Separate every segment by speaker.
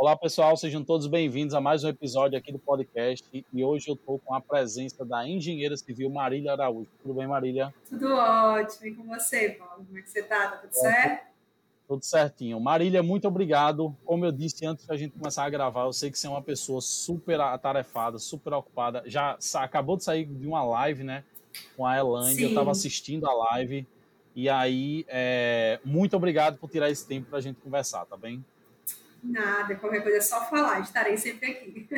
Speaker 1: Olá, pessoal, sejam todos bem-vindos a mais um episódio aqui do podcast. E hoje eu estou com a presença da engenheira civil Marília Araújo. Tudo bem, Marília?
Speaker 2: Tudo ótimo. E com você, Paulo? Como é que você está? Tá tudo certo?
Speaker 1: Tudo certinho. Marília, muito obrigado. Como eu disse antes da gente começar a gravar, eu sei que você é uma pessoa super atarefada, super ocupada. Já acabou de sair de uma live, né? Com a Elane. Eu estava assistindo a live. E aí, é, muito obrigado por tirar esse tempo para a gente conversar, tá bem?
Speaker 2: Nada, qualquer coisa é só falar, estarei sempre aqui.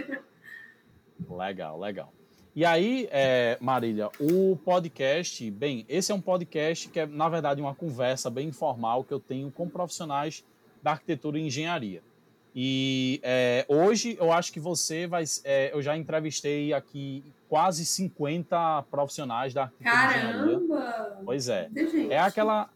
Speaker 1: legal, legal. E aí, é, Marília, o podcast, bem, esse é um podcast que é, na verdade, uma conversa bem informal que eu tenho com profissionais da arquitetura e engenharia. E é, hoje eu acho que você vai. É, eu já entrevistei aqui quase 50 profissionais da arquitetura
Speaker 2: Caramba!
Speaker 1: engenharia. Pois é. É aquela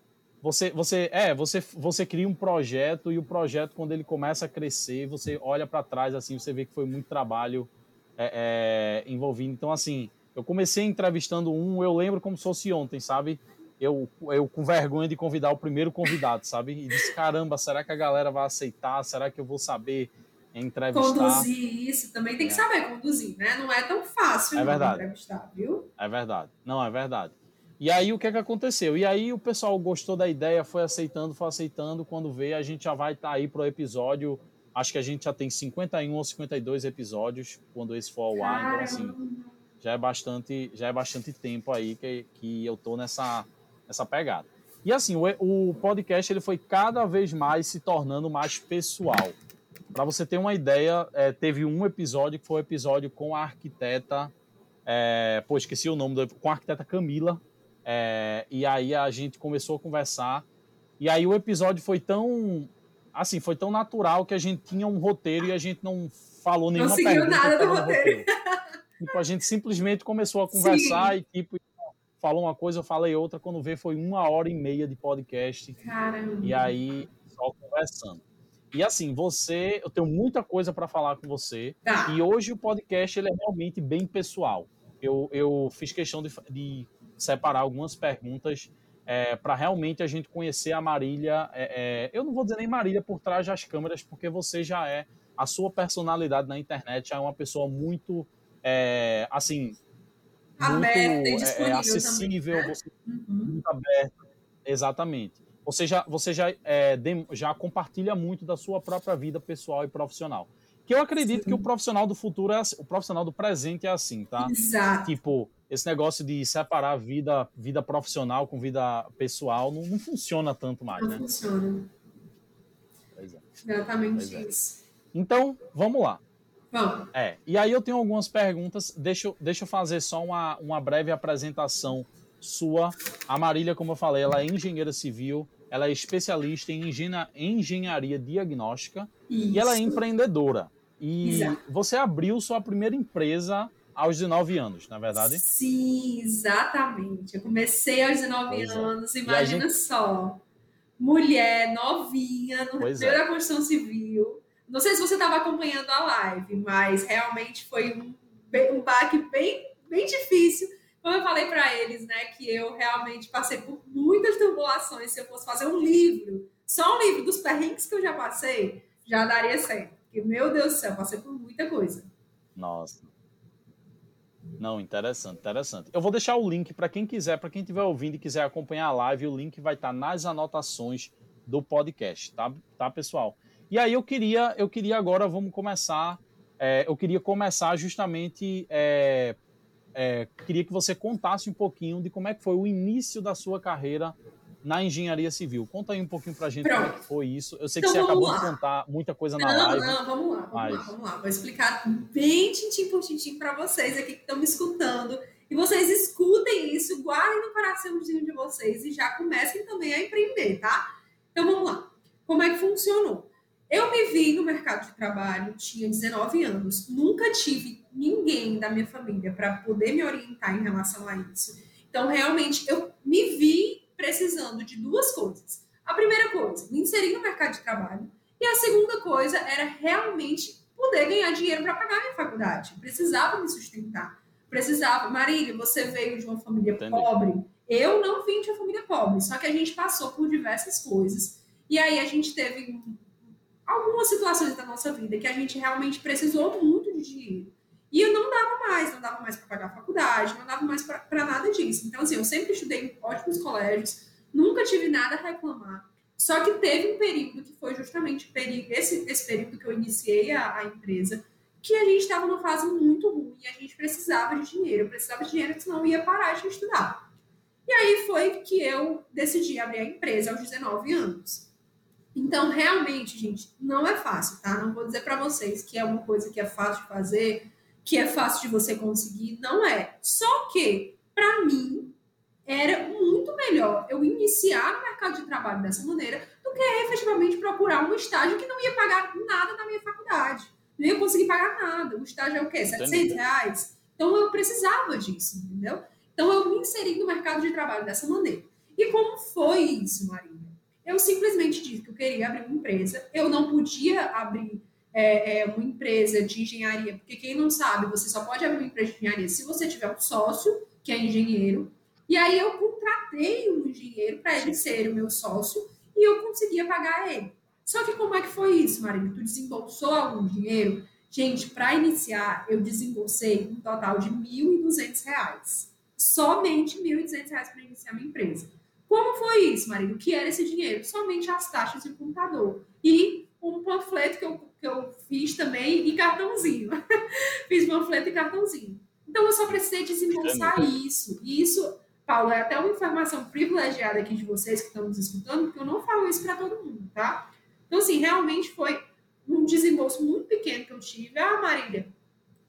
Speaker 1: você, você, é, você, você cria um projeto e o projeto, quando ele começa a crescer, você olha para trás, assim, você vê que foi muito trabalho é, é, envolvido. Então, assim, eu comecei entrevistando um, eu lembro como se fosse ontem, sabe? Eu, eu com vergonha de convidar o primeiro convidado, sabe? E disse, caramba, será que a galera vai aceitar? Será que eu vou saber entrevistar?
Speaker 2: Conduzir isso, também tem que é. saber conduzir, né? Não é tão fácil
Speaker 1: é verdade.
Speaker 2: entrevistar, viu?
Speaker 1: É verdade. Não, é verdade. E aí o que, é que aconteceu? E aí o pessoal gostou da ideia, foi aceitando, foi aceitando. Quando vê, a gente já vai estar tá aí pro episódio. Acho que a gente já tem 51 ou 52 episódios quando esse for ao ar. Então, assim, já é bastante, já é bastante tempo aí que, que eu tô nessa, nessa pegada. E assim, o, o podcast ele foi cada vez mais se tornando mais pessoal. Para você ter uma ideia, é, teve um episódio que foi o um episódio com a arquiteta, é, pô, esqueci o nome, do, com a arquiteta Camila, é, e aí a gente começou a conversar. E aí o episódio foi tão. Assim, foi tão natural que a gente tinha um roteiro e a gente não falou nenhuma
Speaker 2: não seguiu nada do roteiro. roteiro.
Speaker 1: tipo, a gente simplesmente começou a conversar Sim. e tipo, falou uma coisa, eu falei outra. Quando vê, foi uma hora e meia de podcast.
Speaker 2: Caramba.
Speaker 1: E aí, só conversando. E assim, você, eu tenho muita coisa para falar com você.
Speaker 2: Tá.
Speaker 1: E hoje o podcast ele é realmente bem pessoal. Eu, eu fiz questão de, de separar algumas perguntas é, para realmente a gente conhecer a Marília. É, é, eu não vou dizer nem Marília por trás das câmeras, porque você já é, a sua personalidade na internet é uma pessoa muito, é, assim,
Speaker 2: aberta
Speaker 1: muito, é, é, acessível, também, né? você, uhum. muito aberta. Exatamente. Você já, você já, já compartilha muito da sua própria vida pessoal e profissional. Que eu acredito Sim. que o profissional do futuro é assim, o profissional do presente é assim, tá?
Speaker 2: Exato.
Speaker 1: Tipo, esse negócio de separar vida, vida profissional com vida pessoal não, não funciona tanto mais,
Speaker 2: não
Speaker 1: né?
Speaker 2: Funciona.
Speaker 1: Pois é.
Speaker 2: Exatamente pois é. isso.
Speaker 1: Então, vamos lá.
Speaker 2: Vamos.
Speaker 1: É, e aí eu tenho algumas perguntas. Deixa, deixa eu fazer só uma, uma breve apresentação sua. A Marília, como eu falei, ela é engenheira civil, ela é especialista em engenharia diagnóstica
Speaker 2: Isso.
Speaker 1: e ela é empreendedora. E
Speaker 2: Exato.
Speaker 1: você abriu sua primeira empresa aos 19 anos, na é verdade?
Speaker 2: Sim, exatamente. Eu comecei aos 19 pois é. anos, é. imagina gente... só. Mulher, novinha, no pois meio é. da construção civil. Não sei se você estava acompanhando a live, mas realmente foi um, um baque bem, bem difícil. Como eu falei para eles, né, que eu realmente passei por muitas tribulações. Se eu fosse fazer um livro, só um livro dos perrengues que eu já passei, já daria certo. Porque, meu Deus do céu, passei por muita coisa.
Speaker 1: Nossa. Não, interessante, interessante. Eu vou deixar o link para quem quiser, para quem estiver ouvindo e quiser acompanhar a live, o link vai estar tá nas anotações do podcast, tá, tá pessoal? E aí eu queria, eu queria agora, vamos começar, é, eu queria começar justamente, é, é, queria que você contasse um pouquinho de como é que foi o início da sua carreira na engenharia civil. Conta aí um pouquinho pra gente Pronto. como é foi isso. Eu sei
Speaker 2: então,
Speaker 1: que você acabou
Speaker 2: lá.
Speaker 1: de contar muita coisa
Speaker 2: não,
Speaker 1: na live.
Speaker 2: Não, não, vamos lá, vamos mas... lá, vamos lá. Vou explicar bem tintim por tintim para vocês aqui que estão me escutando. E vocês escutem isso, guardem no coraçãozinho de vocês e já comecem também a empreender, tá? Então vamos lá. Como é que funcionou? Eu me vi no mercado de trabalho, tinha 19 anos, nunca tive ninguém da minha família para poder me orientar em relação a isso. Então, realmente, eu me vi precisando de duas coisas. A primeira coisa, me inserir no mercado de trabalho. E a segunda coisa era realmente poder ganhar dinheiro para pagar a minha faculdade. precisava me sustentar. Precisava. Marília, você veio de uma família Entendi. pobre. Eu não vim de uma família pobre, só que a gente passou por diversas coisas. E aí a gente teve algumas situações da nossa vida que a gente realmente precisou muito de dinheiro. E eu não dava mais, não dava mais para pagar a faculdade, não dava mais para nada disso. Então, assim, eu sempre estudei em ótimos colégios, nunca tive nada a reclamar. Só que teve um período que foi justamente esse, esse período que eu iniciei a, a empresa, que a gente estava numa fase muito ruim e a gente precisava de dinheiro. Precisava de dinheiro, senão ia parar de estudar. E aí foi que eu decidi abrir a empresa aos 19 anos. Então, realmente, gente, não é fácil, tá? Não vou dizer para vocês que é uma coisa que é fácil de fazer, que é fácil de você conseguir, não é. Só que, para mim, era muito melhor eu iniciar no mercado de trabalho dessa maneira do que efetivamente procurar um estágio que não ia pagar nada na minha faculdade. Não ia conseguir pagar nada. O estágio é o quê? 700 reais? Então eu precisava disso, entendeu? Então eu me inseri no mercado de trabalho dessa maneira. E como foi isso, Maria? Eu simplesmente disse que eu queria abrir uma empresa. Eu não podia abrir é, é, uma empresa de engenharia, porque quem não sabe, você só pode abrir uma empresa de engenharia se você tiver um sócio que é engenheiro e aí eu contratei um engenheiro para ele ser o meu sócio e eu conseguia pagar ele. Só que como é que foi isso, Marília? Tu desembolsou algum dinheiro? Gente, para iniciar, eu desembolsei um total de R$ 1.200. Somente R$ 1.200 para iniciar minha empresa. Como foi isso, Marília? O que era esse dinheiro? Somente as taxas de computador. E um panfleto que eu, que eu fiz também e cartãozinho. fiz panfleto e cartãozinho. Então, eu só precisei desembolsar isso. E isso Paulo, é até uma informação privilegiada aqui de vocês que estão nos escutando, porque eu não falo isso para todo mundo, tá? Então, assim, realmente foi um desembolso muito pequeno que eu tive. Ah, Marília,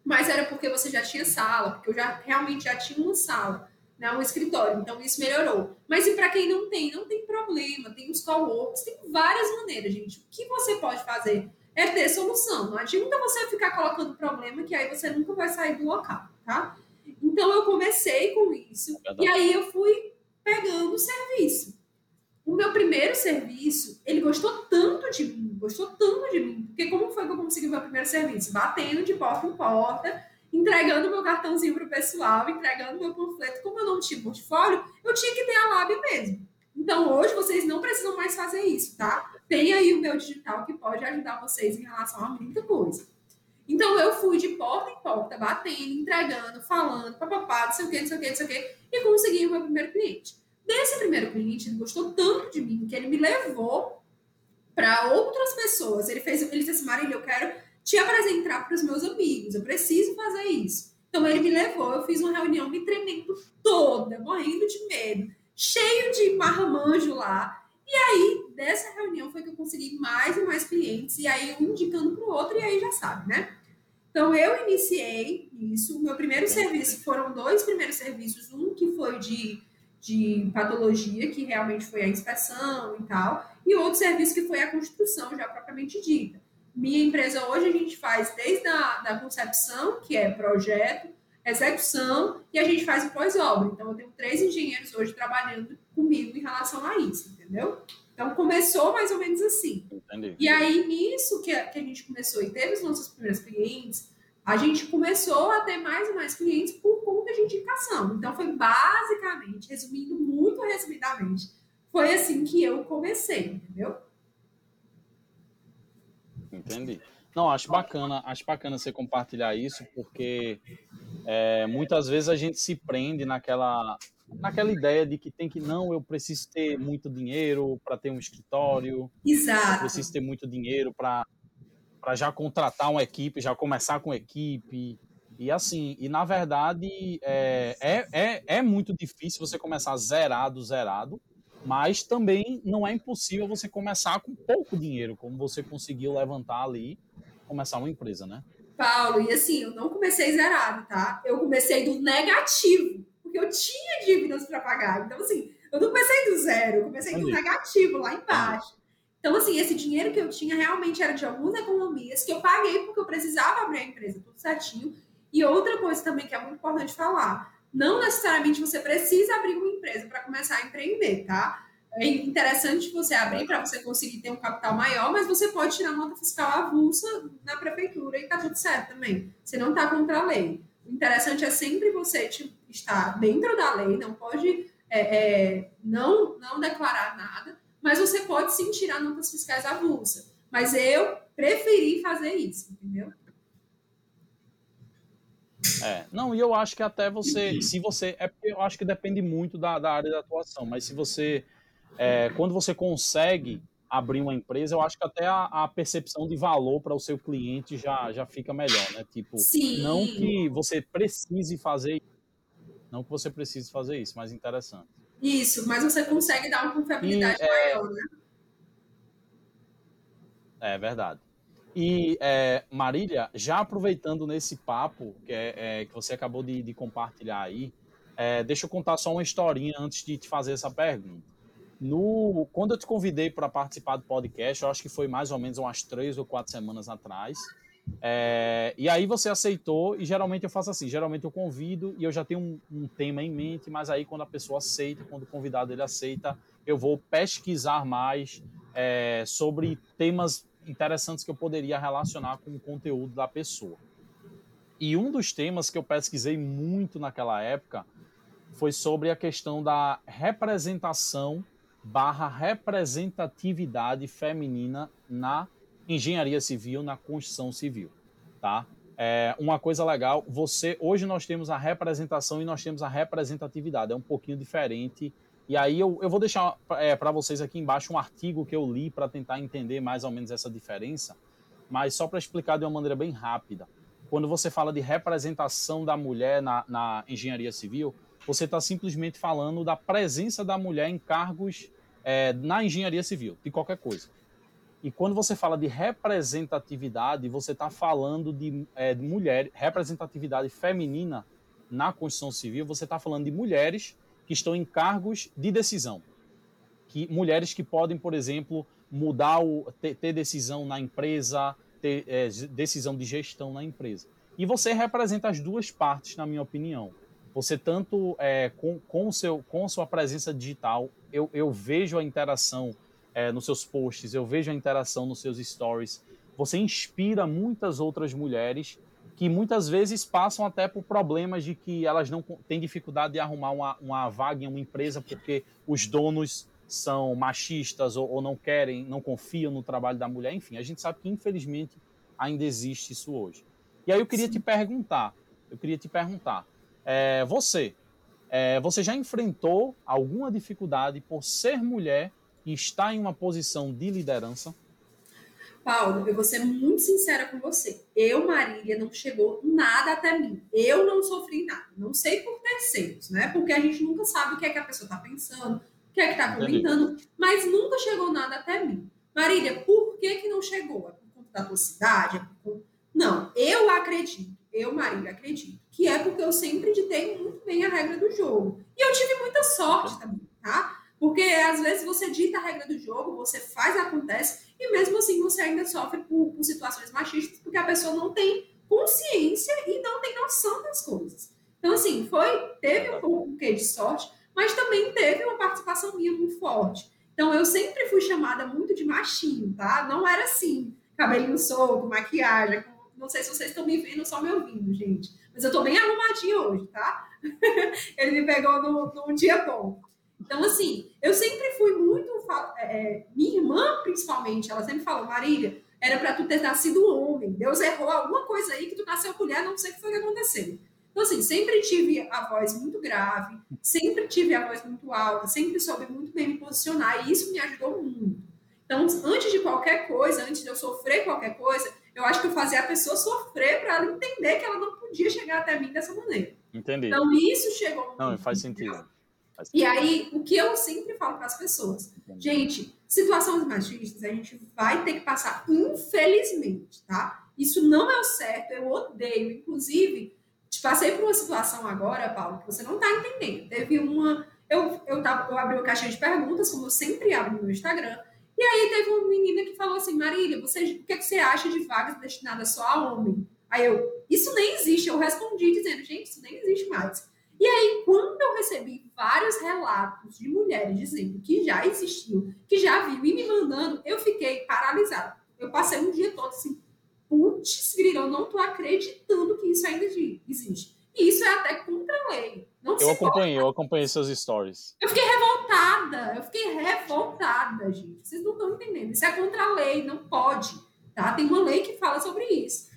Speaker 2: mas era porque você já tinha sala, porque eu já realmente já tinha uma sala, né, um escritório, então isso melhorou. Mas e para quem não tem, não tem problema, tem os co-works, tem várias maneiras, gente. O que você pode fazer é ter solução. Não adianta você ficar colocando problema que aí você nunca vai sair do local, tá? Então eu comecei com isso é e aí eu fui pegando o serviço. O meu primeiro serviço, ele gostou tanto de mim, gostou tanto de mim, porque como foi que eu consegui o meu primeiro serviço? Batendo de porta em porta, entregando meu cartãozinho para o pessoal, entregando meu panfleto. Como eu não tinha portfólio, eu tinha que ter a lábia mesmo. Então, hoje, vocês não precisam mais fazer isso, tá? Tem aí o meu digital que pode ajudar vocês em relação a muita coisa. Então eu fui de porta em porta, batendo, entregando, falando, papapá, não sei o quê, não sei o quê, não sei o quê, e consegui o meu primeiro cliente. Desse primeiro cliente, ele gostou tanto de mim que ele me levou para outras pessoas. Ele fez, ele disse assim, Marília, eu quero te apresentar para os meus amigos, eu preciso fazer isso. Então ele me levou, eu fiz uma reunião me tremendo toda, morrendo de medo, cheio de marmanjo lá. E aí, dessa reunião foi que eu consegui mais e mais clientes, e aí um indicando para o outro, e aí já sabe, né? Então, eu iniciei isso. O meu primeiro serviço foram dois primeiros serviços. Um que foi de, de patologia, que realmente foi a inspeção e tal, e outro serviço que foi a construção, já propriamente dita. Minha empresa hoje a gente faz desde a da concepção, que é projeto, execução, e a gente faz o pós-obra. Então, eu tenho três engenheiros hoje trabalhando comigo em relação a isso, entendeu? Então, começou mais ou menos assim. Entendi. E aí, nisso que a, que a gente começou e teve os nossos primeiros clientes, a gente começou a ter mais e mais clientes por conta de indicação. Então, foi basicamente, resumindo muito resumidamente, foi assim que eu comecei, entendeu?
Speaker 1: Entendi. Não, acho bacana, acho bacana você compartilhar isso, porque é, muitas vezes a gente se prende naquela, naquela ideia de que tem que, não, eu preciso ter muito dinheiro para ter um escritório.
Speaker 2: Exato. Eu
Speaker 1: preciso ter muito dinheiro para já contratar uma equipe, já começar com equipe. E assim, e na verdade é, é, é, é muito difícil você começar zerado, zerado, mas também não é impossível você começar com pouco dinheiro, como você conseguiu levantar ali começar uma empresa, né?
Speaker 2: Paulo, e assim, eu não comecei zerado, tá? Eu comecei do negativo, porque eu tinha dívidas para pagar. Então, assim, eu não comecei do zero, eu comecei do negativo, lá embaixo. Então, assim, esse dinheiro que eu tinha realmente era de algumas economias que eu paguei porque eu precisava abrir a empresa tudo certinho. E outra coisa também que é muito importante falar: não necessariamente você precisa abrir uma empresa para começar a empreender, tá? é interessante você abrir para você conseguir ter um capital maior, mas você pode tirar nota fiscal avulsa na prefeitura e tá tudo certo também. Você não está contra a lei. O interessante é sempre você estar dentro da lei, não pode é, é, não, não declarar nada, mas você pode sim tirar notas fiscais avulsa. Mas eu preferi fazer isso, entendeu?
Speaker 1: É, não, e eu acho que até você, se você, é porque eu acho que depende muito da, da área da atuação, mas se você, é, quando você consegue abrir uma empresa, eu acho que até a, a percepção de valor para o seu cliente já, já fica melhor, né? Tipo,
Speaker 2: Sim.
Speaker 1: não que você precise fazer não que você precise fazer isso, mas interessante.
Speaker 2: Isso, mas você consegue dar uma confiabilidade e, é... maior, né?
Speaker 1: É verdade. E é, Marília, já aproveitando nesse papo que, é, é, que você acabou de, de compartilhar aí, é, deixa eu contar só uma historinha antes de te fazer essa pergunta. No, quando eu te convidei para participar do podcast, eu acho que foi mais ou menos umas três ou quatro semanas atrás. É, e aí você aceitou, e geralmente eu faço assim: geralmente eu convido e eu já tenho um, um, tema em mente, mas aí quando a pessoa aceita, quando o convidado ele aceita, eu vou pesquisar mais é, sobre temas interessantes que eu poderia relacionar com o conteúdo da pessoa. E um dos temas que eu pesquisei muito naquela época foi sobre a questão da representação barra representatividade feminina na engenharia civil, na construção civil, tá? É, uma coisa legal, você hoje nós temos a representação e nós temos a representatividade, é um pouquinho diferente. E aí eu, eu vou deixar é, para vocês aqui embaixo um artigo que eu li para tentar entender mais ou menos essa diferença, mas só para explicar de uma maneira bem rápida. Quando você fala de representação da mulher na, na engenharia civil, você está simplesmente falando da presença da mulher em cargos é, na engenharia civil, de qualquer coisa. E quando você fala de representatividade, você está falando de, é, de mulher, representatividade feminina na construção civil, você está falando de mulheres que estão em cargos de decisão. Que, mulheres que podem, por exemplo, mudar o, ter, ter decisão na empresa, ter é, decisão de gestão na empresa. E você representa as duas partes, na minha opinião. Você tanto é, com, com, seu, com sua presença digital, eu, eu vejo a interação é, nos seus posts, eu vejo a interação nos seus stories. Você inspira muitas outras mulheres que muitas vezes passam até por problemas de que elas não têm dificuldade de arrumar uma, uma vaga em uma empresa porque os donos são machistas ou, ou, não querem, não confiam no trabalho da mulher. Enfim, a gente sabe que infelizmente ainda existe isso hoje. E aí eu queria Sim. te perguntar, eu queria te perguntar, é, você, é, você já enfrentou alguma dificuldade por ser mulher e está em uma posição de liderança?
Speaker 2: Paulo, eu vou ser muito sincera com você. Eu, Marília, não chegou nada até mim. Eu não sofri nada. Não sei por terceiros, né? Porque a gente nunca sabe o que é que a pessoa está pensando, o que é que está comentando, mas nunca chegou nada até mim. Marília, por que, que não chegou? É por conta da tua cidade? É por... Não, eu acredito, eu, Marília, acredito, que é porque eu sempre ditei muito bem a regra do jogo. E eu tive muita sorte também, tá? Porque às vezes você dita a regra do jogo, você faz, acontece, e mesmo assim você ainda sofre por, por situações machistas, porque a pessoa não tem consciência e não tem noção das coisas. Então, assim, foi, teve um pouco de sorte, mas também teve uma participação minha muito forte. Então, eu sempre fui chamada muito de machinho, tá? Não era assim, cabelinho solto, maquiagem. Não sei se vocês estão me vendo ou só me ouvindo, gente. Mas eu tô bem arrumadinha hoje, tá? Ele me pegou num dia bom. Então, assim, eu sempre fui muito. É, é, minha irmã, principalmente, ela sempre falou: Marília, era para tu ter nascido homem. Deus errou alguma coisa aí que tu nasceu mulher, não sei o que foi que aconteceu. Então, assim, sempre tive a voz muito grave, sempre tive a voz muito alta, sempre soube muito bem me posicionar, e isso me ajudou muito. Então, antes de qualquer coisa, antes de eu sofrer qualquer coisa, eu acho que eu fazia a pessoa sofrer para ela entender que ela não podia chegar até mim dessa maneira.
Speaker 1: Entendi.
Speaker 2: Então, isso chegou.
Speaker 1: Não, faz sentido.
Speaker 2: E aí, o que eu sempre falo para as pessoas, gente, situações machistas a gente vai ter que passar, infelizmente, tá? Isso não é o certo, eu odeio. Inclusive, te passei por uma situação agora, Paulo, que você não está entendendo. Teve uma. Eu, eu, tava, eu abri uma caixinha de perguntas, como eu sempre abro no meu Instagram, e aí teve uma menina que falou assim: Marília, você, o que, é que você acha de vagas destinadas só a homem? Aí eu, isso nem existe. Eu respondi dizendo, gente, isso nem existe mais. E aí, quando eu recebi vários relatos de mulheres dizendo que já existiu, que já viu e me mandando, eu fiquei paralisada. Eu passei um dia todo assim, putz, grilo, eu não tô acreditando que isso ainda existe. E isso é até contra a lei.
Speaker 1: Não eu acompanhei, pode. eu acompanhei seus stories.
Speaker 2: Eu fiquei revoltada revoltada. Eu fiquei revoltada, gente. Vocês não estão entendendo. Isso é contra a lei, não pode. Tá? Tem uma lei que fala sobre isso.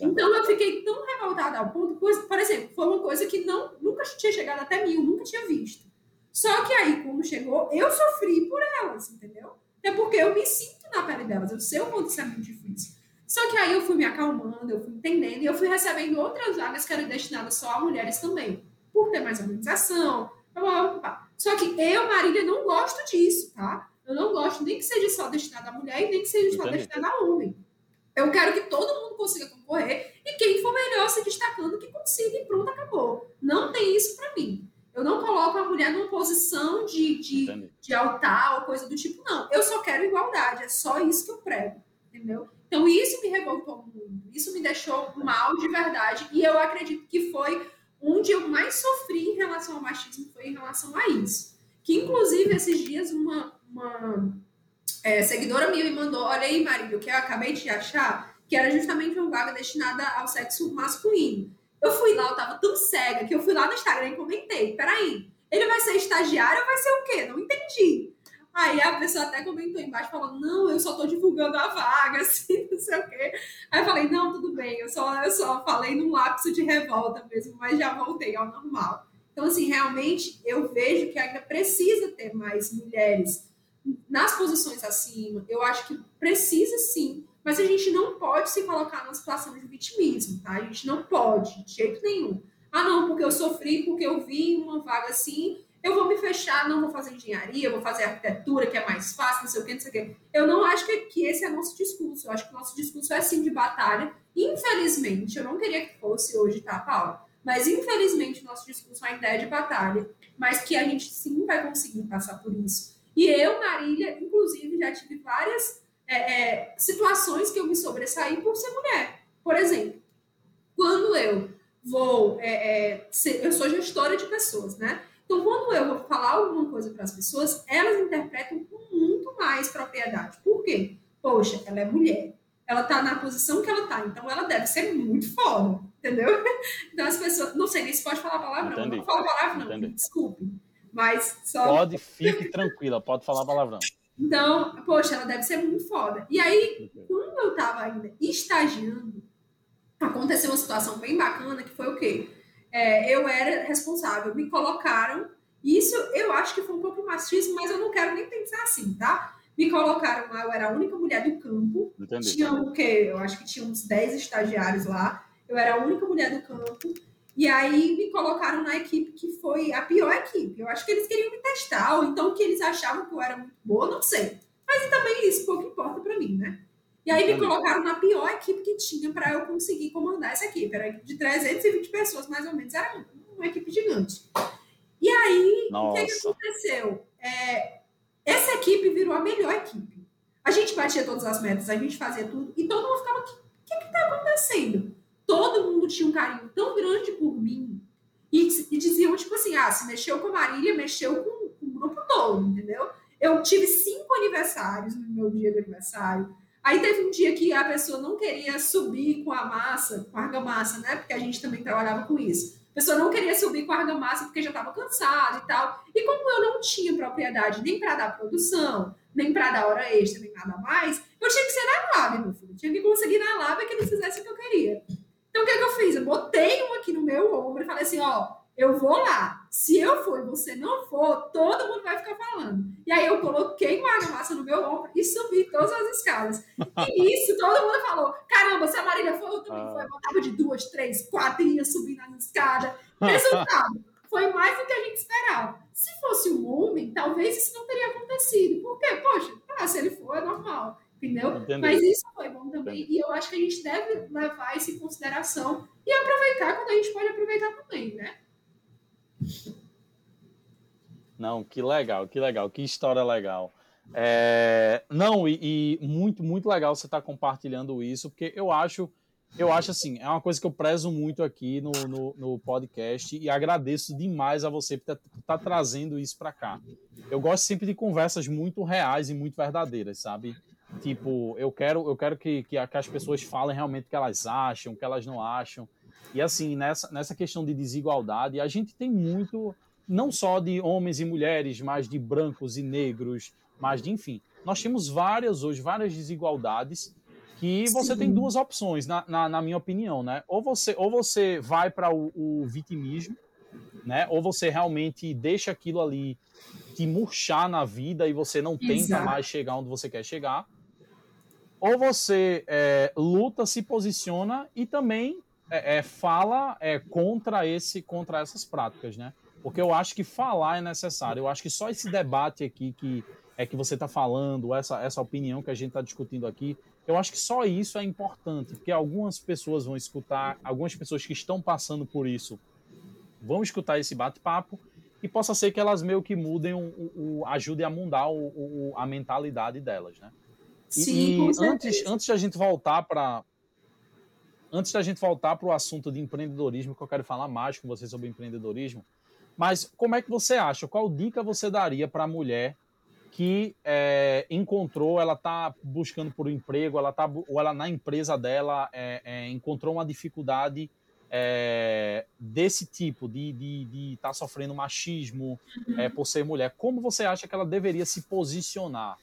Speaker 2: Então eu fiquei tão revoltada ao ponto, por exemplo, foi uma coisa que não, nunca tinha chegado até mim, eu nunca tinha visto. Só que aí, quando chegou, eu sofri por elas, entendeu? É porque eu me sinto na pele delas, eu sei o quanto isso é muito difícil. Só que aí eu fui me acalmando, eu fui entendendo, e eu fui recebendo outras vagas que eram destinadas só a mulheres também, por ter mais organização. Só que eu, Marília, não gosto disso, tá? Eu não gosto nem que seja só destinado a mulher e nem que seja só destinado a homem. Eu quero que todo mundo consiga concorrer e quem for melhor se destacando que consiga e pronto, acabou. Não tem isso para mim. Eu não coloco a mulher numa posição de, de, de altar ou coisa do tipo, não. Eu só quero igualdade, é só isso que eu prego, entendeu? Então isso me revoltou muito, isso me deixou mal de verdade e eu acredito que foi onde eu mais sofri em relação ao machismo foi em relação a isso. Que inclusive esses dias uma, uma é, seguidora minha me mandou, olha aí, marido, que eu acabei de achar, que era justamente uma vaga destinada ao sexo masculino. Eu fui lá, eu tava tão cega que eu fui lá no Instagram e comentei, peraí, ele vai ser estagiário ou vai ser o quê? Não entendi. Aí a pessoa até comentou embaixo, falando, não, eu só tô divulgando a vaga, assim, não sei o quê. Aí eu falei, não, tudo bem, eu só, eu só falei num lapso de revolta mesmo, mas já voltei ao normal. Então, assim, realmente eu vejo que ainda precisa ter mais mulheres nas posições acima, eu acho que precisa sim, mas a gente não pode se colocar numa situação de vitimismo, tá? A gente não pode, de jeito nenhum. Ah, não, porque eu sofri, porque eu vi uma vaga assim, eu vou me fechar, não vou fazer engenharia, vou fazer arquitetura, que é mais fácil, não sei o que, não sei o que. Eu não acho que, que esse é nosso discurso. Eu acho que o nosso discurso é sim de batalha. Infelizmente, eu não queria que fosse hoje, tá, Paula? Mas infelizmente o nosso discurso ainda é de batalha, mas que a gente sim vai conseguir passar por isso e eu, Marília, inclusive, já tive várias é, é, situações que eu me sobressaí por ser mulher. Por exemplo, quando eu vou. É, é ser, eu sou gestora de pessoas, né? Então, quando eu vou falar alguma coisa para as pessoas, elas interpretam com muito mais propriedade. Por quê? Poxa, ela é mulher. Ela está na posição que ela está, então ela deve ser muito foda, entendeu? Então as pessoas. Não sei nem se pode falar palavrão. Entendi. Não falo palavra, não. Entendi. Desculpe. Mas só.
Speaker 1: Pode, fique tranquila, pode falar palavrão.
Speaker 2: Então, poxa, ela deve ser muito foda. E aí, quando eu tava ainda estagiando, aconteceu uma situação bem bacana que foi o quê? É, eu era responsável, me colocaram. Isso eu acho que foi um pouco machismo, mas eu não quero nem pensar assim, tá? Me colocaram lá, eu era a única mulher do campo. Entendi. Tinha o quê? Eu acho que tinha uns 10 estagiários lá. Eu era a única mulher do campo. E aí me colocaram na equipe que foi a pior equipe. Eu acho que eles queriam me testar, ou então que eles achavam que eu era muito boa, não sei. Mas também isso pouco importa para mim, né? E aí me colocaram na pior equipe que tinha para eu conseguir comandar essa equipe. Era de 320 pessoas, mais ou menos. Era uma equipe gigante. E aí, Nossa. o que, que aconteceu? É, essa equipe virou a melhor equipe. A gente batia todas as metas, a gente fazia tudo, e todo mundo ficava, o que está acontecendo? Todo mundo tinha um carinho tão grande por mim e, e diziam, tipo assim, ah, se mexeu com a Marília, mexeu com, com o grupo todo, entendeu? Eu tive cinco aniversários no meu dia de aniversário. Aí teve um dia que a pessoa não queria subir com a massa, com a argamassa, né? Porque a gente também trabalhava com isso. A pessoa não queria subir com a argamassa porque já estava cansada e tal. E como eu não tinha propriedade nem para dar produção, nem para dar hora extra, nem nada mais, eu tinha que ser na lábia, meu filho. Eu tinha que conseguir na lábia que eles fizessem o que eu queria. Então, o que, é que eu fiz? Eu botei um aqui no meu ombro e falei assim: ó, eu vou lá. Se eu for e você não for, todo mundo vai ficar falando. E aí eu coloquei uma argamassa no meu ombro e subi todas as escadas. E isso, todo mundo falou: caramba, se a Marília for, eu também ah. Eu botava de duas, três, quatro e ia subindo as escadas. Resultado, foi mais do que a gente esperava. Se fosse um homem, talvez isso não teria acontecido. Porque, poxa, ah, se ele for, é normal entendeu? Entendi. Mas isso foi bom também. Entendi. E eu acho que a gente deve levar isso em consideração e aproveitar quando a gente pode aproveitar também, né?
Speaker 1: Não, que legal, que legal, que história legal. É, não, e, e, muito, muito legal você estar tá compartilhando isso, porque eu acho, eu acho assim, é uma coisa que eu prezo muito aqui no, no, no podcast e agradeço demais a você por estar tá, tá trazendo isso para cá. Eu gosto sempre de conversas muito reais e muito verdadeiras, sabe? Tipo, eu quero, eu quero que, que, que as pessoas falem realmente o que elas acham, o que elas não acham. E assim, nessa, nessa questão de desigualdade, a gente tem muito não só de homens e mulheres, mas de brancos e negros, mas de enfim. Nós temos várias hoje, várias desigualdades que você Sim. tem duas opções, na, na, na, minha opinião, né? Ou você, ou você vai para o, o, vitimismo, né? Ou você realmente deixa aquilo ali te murchar na vida e você não tenta Exato. mais chegar onde você quer chegar. Ou você é, luta, se posiciona e também é, é, fala é, contra esse, contra essas práticas, né? Porque eu acho que falar é necessário. Eu acho que só esse debate aqui que é que você está falando, essa, essa opinião que a gente está discutindo aqui, eu acho que só isso é importante, porque algumas pessoas vão escutar, algumas pessoas que estão passando por isso vão escutar esse bate-papo e possa ser que elas meio que mudem, o, o, o ajudem a mudar o, a mentalidade delas, né? E, Sim, e antes, antes a gente voltar para antes da gente voltar para o assunto de empreendedorismo, que eu quero falar mais com você sobre empreendedorismo, mas como é que você acha? Qual dica você daria para a mulher que é, encontrou, ela está buscando por um emprego, ela tá, ou ela na empresa dela é, é, encontrou uma dificuldade é, desse tipo, de estar de, de tá sofrendo machismo é, por ser mulher. Como você acha que ela deveria se posicionar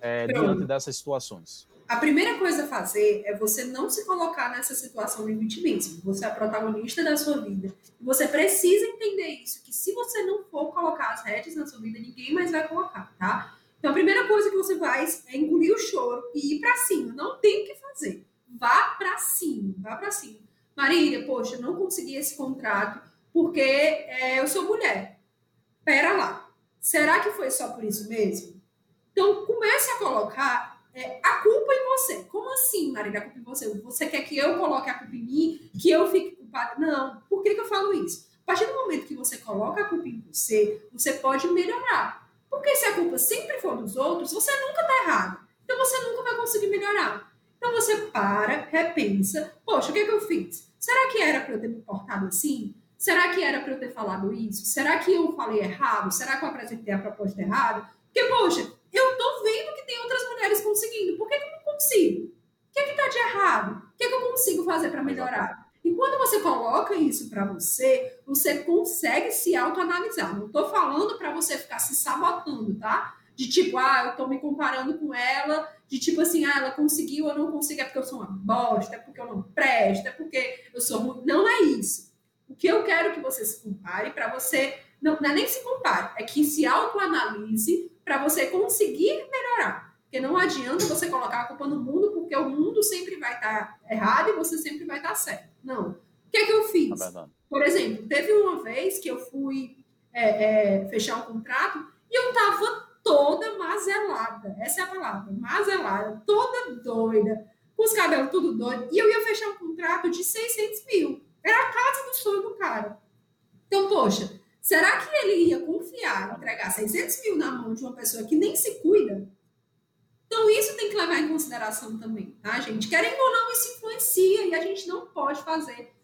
Speaker 1: é, diante dessas situações?
Speaker 2: A primeira coisa a fazer é você não se colocar nessa situação de vitimismo. Você é a protagonista da sua vida. Você precisa entender isso, que se você não for colocar as rédeas na sua vida, ninguém mais vai colocar, tá? Então, a primeira coisa que você faz é engolir o choro e ir para cima. Não tem o que fazer. Vá para cima, vá para cima. Marília, poxa, não consegui esse contrato porque é, eu sou mulher. Pera lá. Será que foi só por isso mesmo? Então, comece a colocar é, a culpa em você. Como assim, Marília, a culpa em você? Você quer que eu coloque a culpa em mim, que eu fique culpada? Não. Por que, que eu falo isso? A partir do momento que você coloca a culpa em você, você pode melhorar. Porque se a culpa sempre for dos outros, você nunca está errado. Então você nunca vai conseguir melhorar. Então você para, repensa. Poxa, o que, é que eu fiz? Será que era para eu ter me portado assim? Será que era para eu ter falado isso? Será que eu falei errado? Será que eu apresentei a proposta errada? Porque, poxa, eu tô vendo que tem outras mulheres conseguindo. Por que, que eu não consigo? O que, é que tá de errado? O que, é que eu consigo fazer para melhorar? E quando você coloca isso para você, você consegue se autoanalisar. Não estou falando para você ficar se sabotando, tá? De tipo, ah, eu estou me comparando com ela, de tipo assim, ah, ela conseguiu, eu não consigo, é porque eu sou uma bosta, é porque eu não presto, é porque eu sou muito. Não é isso. O que eu quero que você se compare para você. Não, não é nem se compare, é que se autoanalise para você conseguir melhorar. Porque não adianta você colocar a culpa no mundo, porque o mundo sempre vai estar errado e você sempre vai estar certo. Não. O que é que eu fiz? É Por exemplo, teve uma vez que eu fui é, é, fechar um contrato e eu tava toda mazelada. Essa é a palavra, mazelada, toda doida, com os cabelos tudo doido. E eu ia fechar um contrato de 600 mil. Era a casa do sonho do cara. Então, poxa, será que ele ia confiar, entregar 600 mil na mão de uma pessoa que nem se cuida? Então, isso tem que levar em consideração também, tá, gente? Querendo ou não, isso influencia e a gente não pode fazer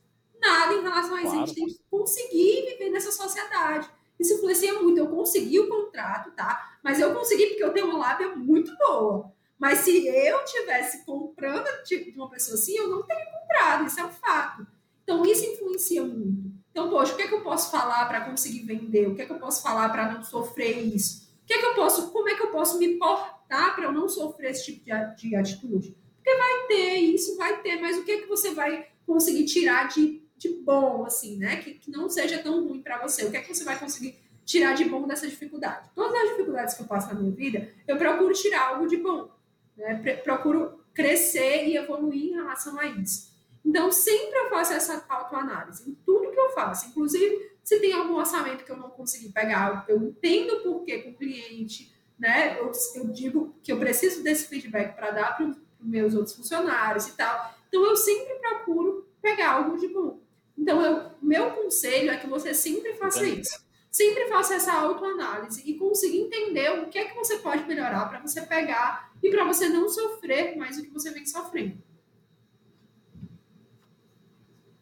Speaker 2: nada em relação a isso. Claro. A gente tem que conseguir viver nessa sociedade. Isso influencia muito. Eu consegui o contrato, tá? Mas eu consegui porque eu tenho uma lábia muito boa. Mas se eu tivesse comprando de uma pessoa assim, eu não teria comprado. Isso é um fato. Então, isso influencia muito. Então, poxa, o que é que eu posso falar para conseguir vender? O que é que eu posso falar para não sofrer isso? O que é que eu posso, como é que eu posso me portar? Para eu não sofrer esse tipo de, de atitude. Porque vai ter isso, vai ter, mas o que, é que você vai conseguir tirar de, de bom, assim, né? Que, que não seja tão ruim para você. O que é que você vai conseguir tirar de bom dessa dificuldade? Todas as dificuldades que eu passo na minha vida, eu procuro tirar algo de bom. Né? Procuro crescer e evoluir em relação a isso. Então, sempre eu faço essa autoanálise em tudo que eu faço. Inclusive, se tem algum orçamento que eu não consegui pegar, eu entendo por que com o cliente, né? Eu, eu digo que eu preciso desse feedback para dar para os meus outros funcionários e tal. Então, eu sempre procuro pegar algo de bom. Então, eu, meu conselho é que você sempre faça Entendi. isso. Sempre faça essa autoanálise e consiga entender o que é que você pode melhorar para você pegar e para você não sofrer mais do que você vem sofrendo.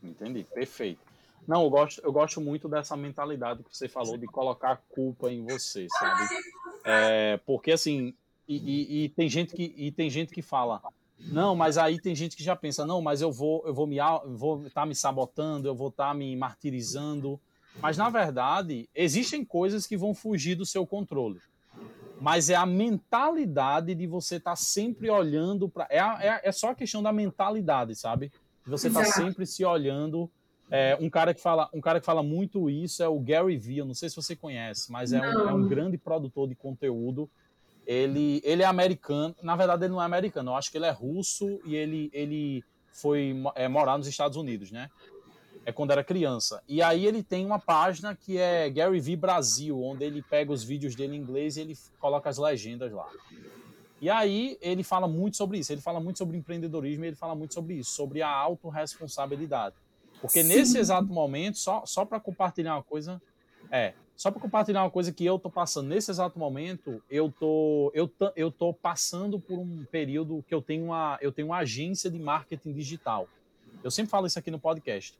Speaker 1: Entendi, perfeito. Não, eu gosto, eu gosto muito dessa mentalidade que você falou de colocar a culpa em você, sabe? É, porque assim, e, e, e, tem gente que e tem gente que fala, não, mas aí tem gente que já pensa, não, mas eu vou eu vou me vou estar tá me sabotando, eu vou estar tá me martirizando. Mas, na verdade, existem coisas que vão fugir do seu controle. Mas é a mentalidade de você estar tá sempre olhando para. É, é, é, só a questão da mentalidade, sabe? Você estar tá sempre se olhando. É, um, cara que fala, um cara que fala muito isso é o Gary Vee. Eu não sei se você conhece, mas é um, é um grande produtor de conteúdo. Ele, ele é americano. Na verdade, ele não é americano. Eu acho que ele é russo e ele, ele foi é, morar nos Estados Unidos, né? é quando era criança. E aí ele tem uma página que é Gary V Brasil, onde ele pega os vídeos dele em inglês e ele coloca as legendas lá. E aí ele fala muito sobre isso, ele fala muito sobre empreendedorismo e ele fala muito sobre isso, sobre a autorresponsabilidade. Porque Sim. nesse exato momento, só, só para compartilhar uma coisa, é, só para compartilhar uma coisa que eu tô passando nesse exato momento, eu tô eu, eu tô passando por um período que eu tenho uma eu tenho uma agência de marketing digital. Eu sempre falo isso aqui no podcast.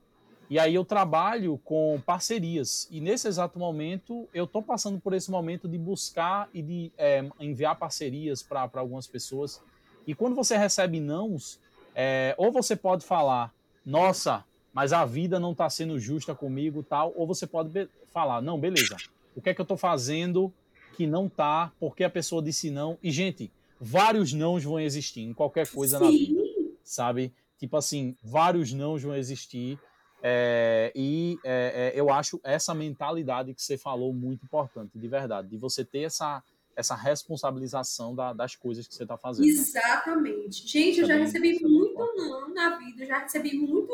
Speaker 1: E aí eu trabalho com parcerias. E nesse exato momento, eu estou passando por esse momento de buscar e de é, enviar parcerias para algumas pessoas. E quando você recebe nãos, é, ou você pode falar, nossa, mas a vida não está sendo justa comigo, tal, ou você pode falar, não, beleza, o que é que eu estou fazendo que não tá, porque a pessoa disse não. E, gente, vários nãos vão existir em qualquer coisa Sim. na vida, sabe? Tipo assim, vários nãos vão existir. É, e é, é, eu acho essa mentalidade que você falou muito importante, de verdade, de você ter essa, essa responsabilização da, das coisas que você está fazendo.
Speaker 2: Né? Exatamente. Né? Gente, eu já recebi muito não na vida, já recebi muito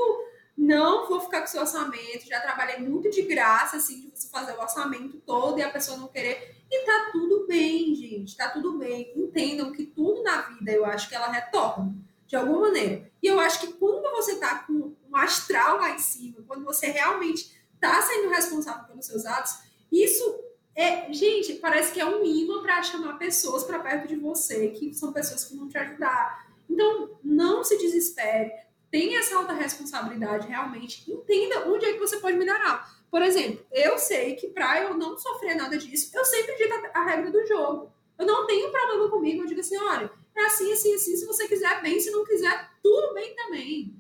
Speaker 2: não vou ficar com seu orçamento, já trabalhei muito de graça, assim, de você fazer o orçamento todo e a pessoa não querer. E tá tudo bem, gente, tá tudo bem. Entendam que tudo na vida eu acho que ela retorna de alguma maneira. E eu acho que quando você está com astral lá em cima, quando você realmente está sendo responsável pelos seus atos, isso é, gente, parece que é um imã para chamar pessoas para perto de você, que são pessoas que vão te ajudar. Então, não se desespere, tenha essa alta responsabilidade realmente, entenda onde é que você pode melhorar. Por exemplo, eu sei que para eu não sofrer nada disso, eu sempre digo a regra do jogo. Eu não tenho problema comigo, eu digo assim, olha, é assim, assim, assim. Se você quiser, bem. Se não quiser, tudo bem também.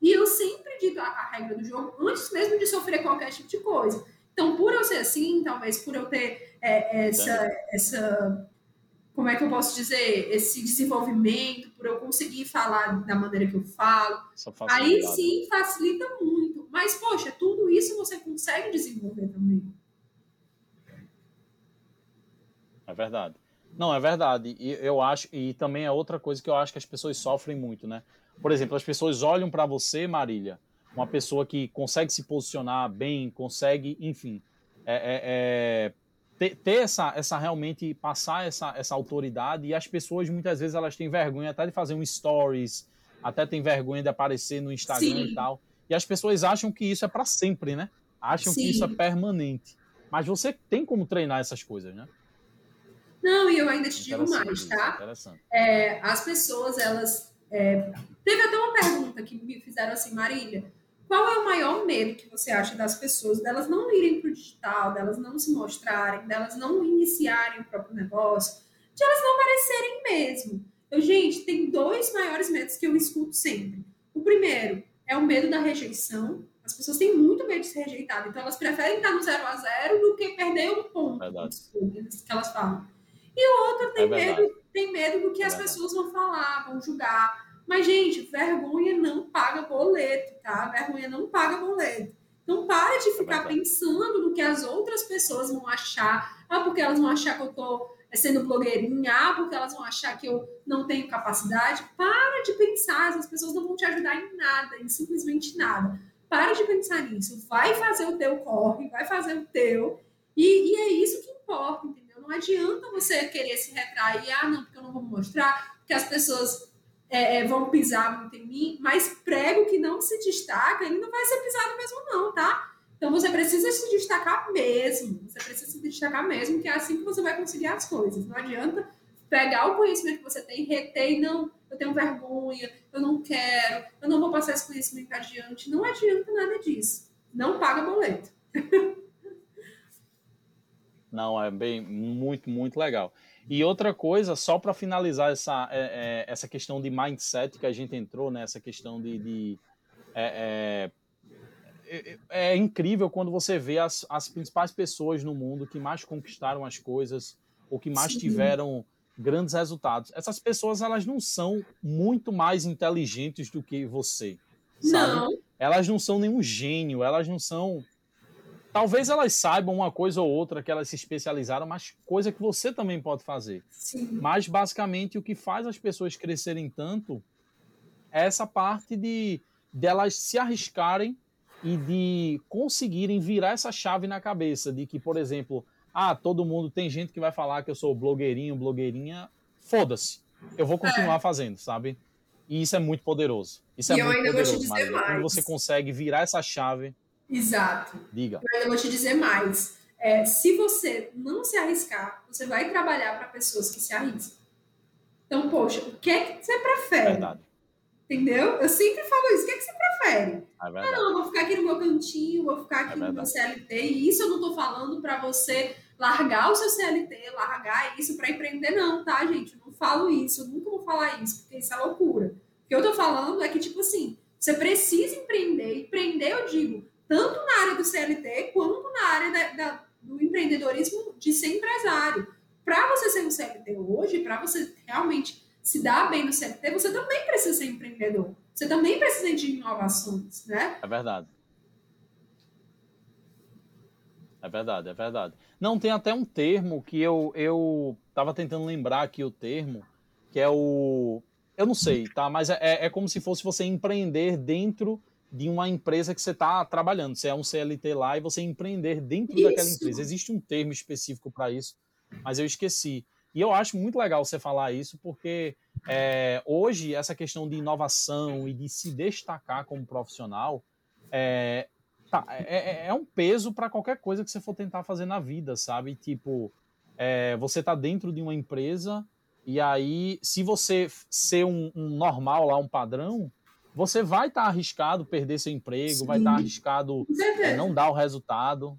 Speaker 2: E eu sempre digo a, a regra do jogo antes mesmo de sofrer qualquer tipo de coisa. Então, por eu ser assim, talvez por eu ter é, essa, essa, como é que eu posso dizer, esse desenvolvimento, por eu conseguir falar da maneira que eu falo, aí sim facilita muito. Mas, poxa, tudo isso você consegue desenvolver também.
Speaker 1: É verdade. Não, é verdade. E eu acho, e também é outra coisa que eu acho que as pessoas sofrem muito, né? Por exemplo, as pessoas olham para você, Marília, uma pessoa que consegue se posicionar bem, consegue, enfim, é, é, é, ter, ter, essa, essa realmente passar essa, essa autoridade. E as pessoas muitas vezes elas têm vergonha até de fazer um stories, até tem vergonha de aparecer no Instagram Sim. e tal. E as pessoas acham que isso é para sempre, né? Acham Sim. que isso é permanente. Mas você tem como treinar essas coisas, né?
Speaker 2: Não, e eu ainda te digo mais, tá? É, as pessoas, elas. É, teve até uma pergunta que me fizeram assim, Marília. Qual é o maior medo que você acha das pessoas, delas não irem para o digital, delas não se mostrarem, delas não iniciarem o próprio negócio, de elas não aparecerem mesmo? Eu, gente, tem dois maiores medos que eu escuto sempre. O primeiro é o medo da rejeição. As pessoas têm muito medo de ser rejeitadas, então elas preferem estar no zero a zero do que perder um ponto. Verdade. Que elas falam. E o outro tem, é medo, tem medo do que é as pessoas vão falar, vão julgar. Mas, gente, vergonha não paga boleto, tá? Vergonha não paga boleto. Então, pare de é ficar é pensando no que as outras pessoas vão achar. Ah, porque elas vão achar que eu tô sendo blogueirinha. Ah, porque elas vão achar que eu não tenho capacidade. Para de pensar. Essas pessoas não vão te ajudar em nada, em simplesmente nada. Para de pensar nisso. Vai fazer o teu corre, vai fazer o teu. E, e é isso que importa, entendeu? Não adianta você querer se retrair, ah, não, porque eu não vou mostrar, porque as pessoas é, é, vão pisar muito em mim, mas prego que não se destaca, ele não vai ser pisado mesmo, não, tá? Então você precisa se destacar mesmo. Você precisa se destacar mesmo, que é assim que você vai conseguir as coisas. Não adianta pegar o conhecimento que você tem, reter e não, eu tenho vergonha, eu não quero, eu não vou passar esse conhecimento adiante. Não adianta nada disso. Não paga boleto.
Speaker 1: Não, é bem muito, muito legal. E outra coisa, só para finalizar essa, é, é, essa questão de mindset que a gente entrou, né? Essa questão de. de é, é é, é, incrível quando você vê as, as principais pessoas no mundo que mais conquistaram as coisas ou que mais Sim. tiveram grandes resultados. Essas pessoas elas não são muito mais inteligentes do que você. Sabe? Não. Elas não são nenhum gênio, elas não são. Talvez elas saibam uma coisa ou outra que elas se especializaram, mas coisa que você também pode fazer. Sim. Mas basicamente o que faz as pessoas crescerem tanto é essa parte de delas de se arriscarem e de conseguirem virar essa chave na cabeça de que, por exemplo, ah, todo mundo tem gente que vai falar que eu sou blogueirinho, blogueirinha, foda-se. Eu vou continuar é. fazendo, sabe? E isso é muito poderoso. Isso e é muito poderoso, Maria. Quando você consegue virar essa chave.
Speaker 2: Exato.
Speaker 1: Diga.
Speaker 2: Eu ainda vou te dizer mais. É, se você não se arriscar, você vai trabalhar para pessoas que se arriscam. Então, poxa, o que é que você prefere? Verdade. Entendeu? Eu sempre falo isso. O que, é que você prefere? É ah, não, eu vou ficar aqui no meu cantinho, vou ficar aqui é no meu CLT. E isso eu não tô falando para você largar o seu CLT, largar isso para empreender, não, tá, gente? Eu não falo isso, eu nunca vou falar isso, porque isso é loucura. O que eu tô falando é que, tipo assim, você precisa empreender. Empreender, eu digo, tanto na área do CLT quanto na área da, da, do empreendedorismo de ser empresário. Para você ser um CLT hoje, para você realmente se dar bem no CLT, você também precisa ser empreendedor. Você também precisa de inovações, né?
Speaker 1: É verdade. É verdade, é verdade. Não, tem até um termo que eu, eu tava tentando lembrar aqui o termo, que é o. Eu não sei, tá? Mas é, é, é como se fosse você empreender dentro de uma empresa que você está trabalhando. Você é um CLT lá e você empreender dentro isso. daquela empresa. Existe um termo específico para isso, mas eu esqueci. E eu acho muito legal você falar isso, porque é, hoje essa questão de inovação e de se destacar como profissional é, tá, é, é, é um peso para qualquer coisa que você for tentar fazer na vida, sabe? Tipo, é, você está dentro de uma empresa e aí, se você ser um, um normal lá, um padrão, você vai estar tá arriscado perder seu emprego, Sim. vai estar tá arriscado é, não dar o resultado.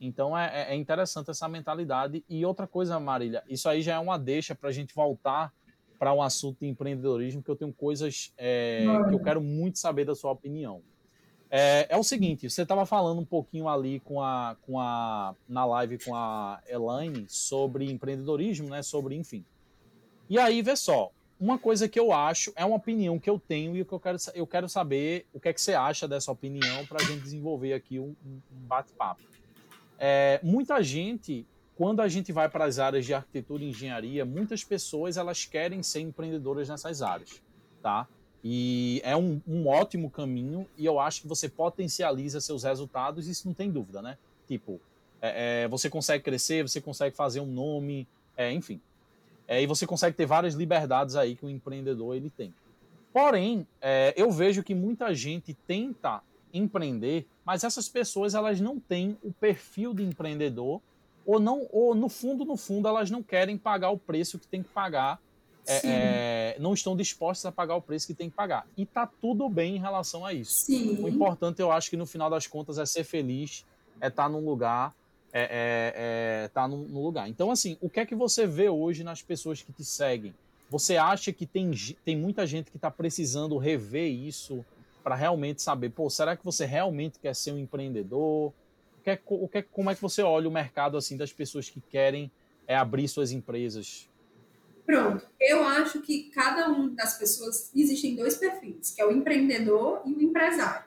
Speaker 1: Então é, é, é, interessante essa mentalidade. E outra coisa, Marília, isso aí já é uma deixa para a gente voltar para um assunto de empreendedorismo, que eu tenho coisas é, que eu quero muito saber da sua opinião. É, é o seguinte, você estava falando um pouquinho ali com a, com a, na live com a Elaine sobre empreendedorismo, né? Sobre, enfim. E aí, vê só, uma coisa que eu acho, é uma opinião que eu tenho e que eu quero, eu quero saber o que é que você acha dessa opinião para a gente desenvolver aqui um, um bate-papo. É, muita gente, quando a gente vai para as áreas de arquitetura e engenharia, muitas pessoas elas querem ser empreendedoras nessas áreas, tá? E é um, um ótimo caminho e eu acho que você potencializa seus resultados, isso não tem dúvida, né? Tipo, é, é, você consegue crescer, você consegue fazer um nome, é, enfim. É, e você consegue ter várias liberdades aí que o empreendedor ele tem. Porém, é, eu vejo que muita gente tenta empreender, mas essas pessoas elas não têm o perfil de empreendedor ou não ou no fundo no fundo elas não querem pagar o preço que tem que pagar é, é, não estão dispostas a pagar o preço que tem que pagar e tá tudo bem em relação a isso Sim. o importante eu acho que no final das contas é ser feliz é estar tá num lugar é, é, é tá num, num lugar então assim o que é que você vê hoje nas pessoas que te seguem você acha que tem, tem muita gente que está precisando rever isso para realmente saber, pô, será que você realmente quer ser um empreendedor? O que é, o que é, como é que você olha o mercado assim das pessoas que querem é, abrir suas empresas?
Speaker 2: Pronto, eu acho que cada uma das pessoas existem dois perfis, que é o empreendedor e o empresário.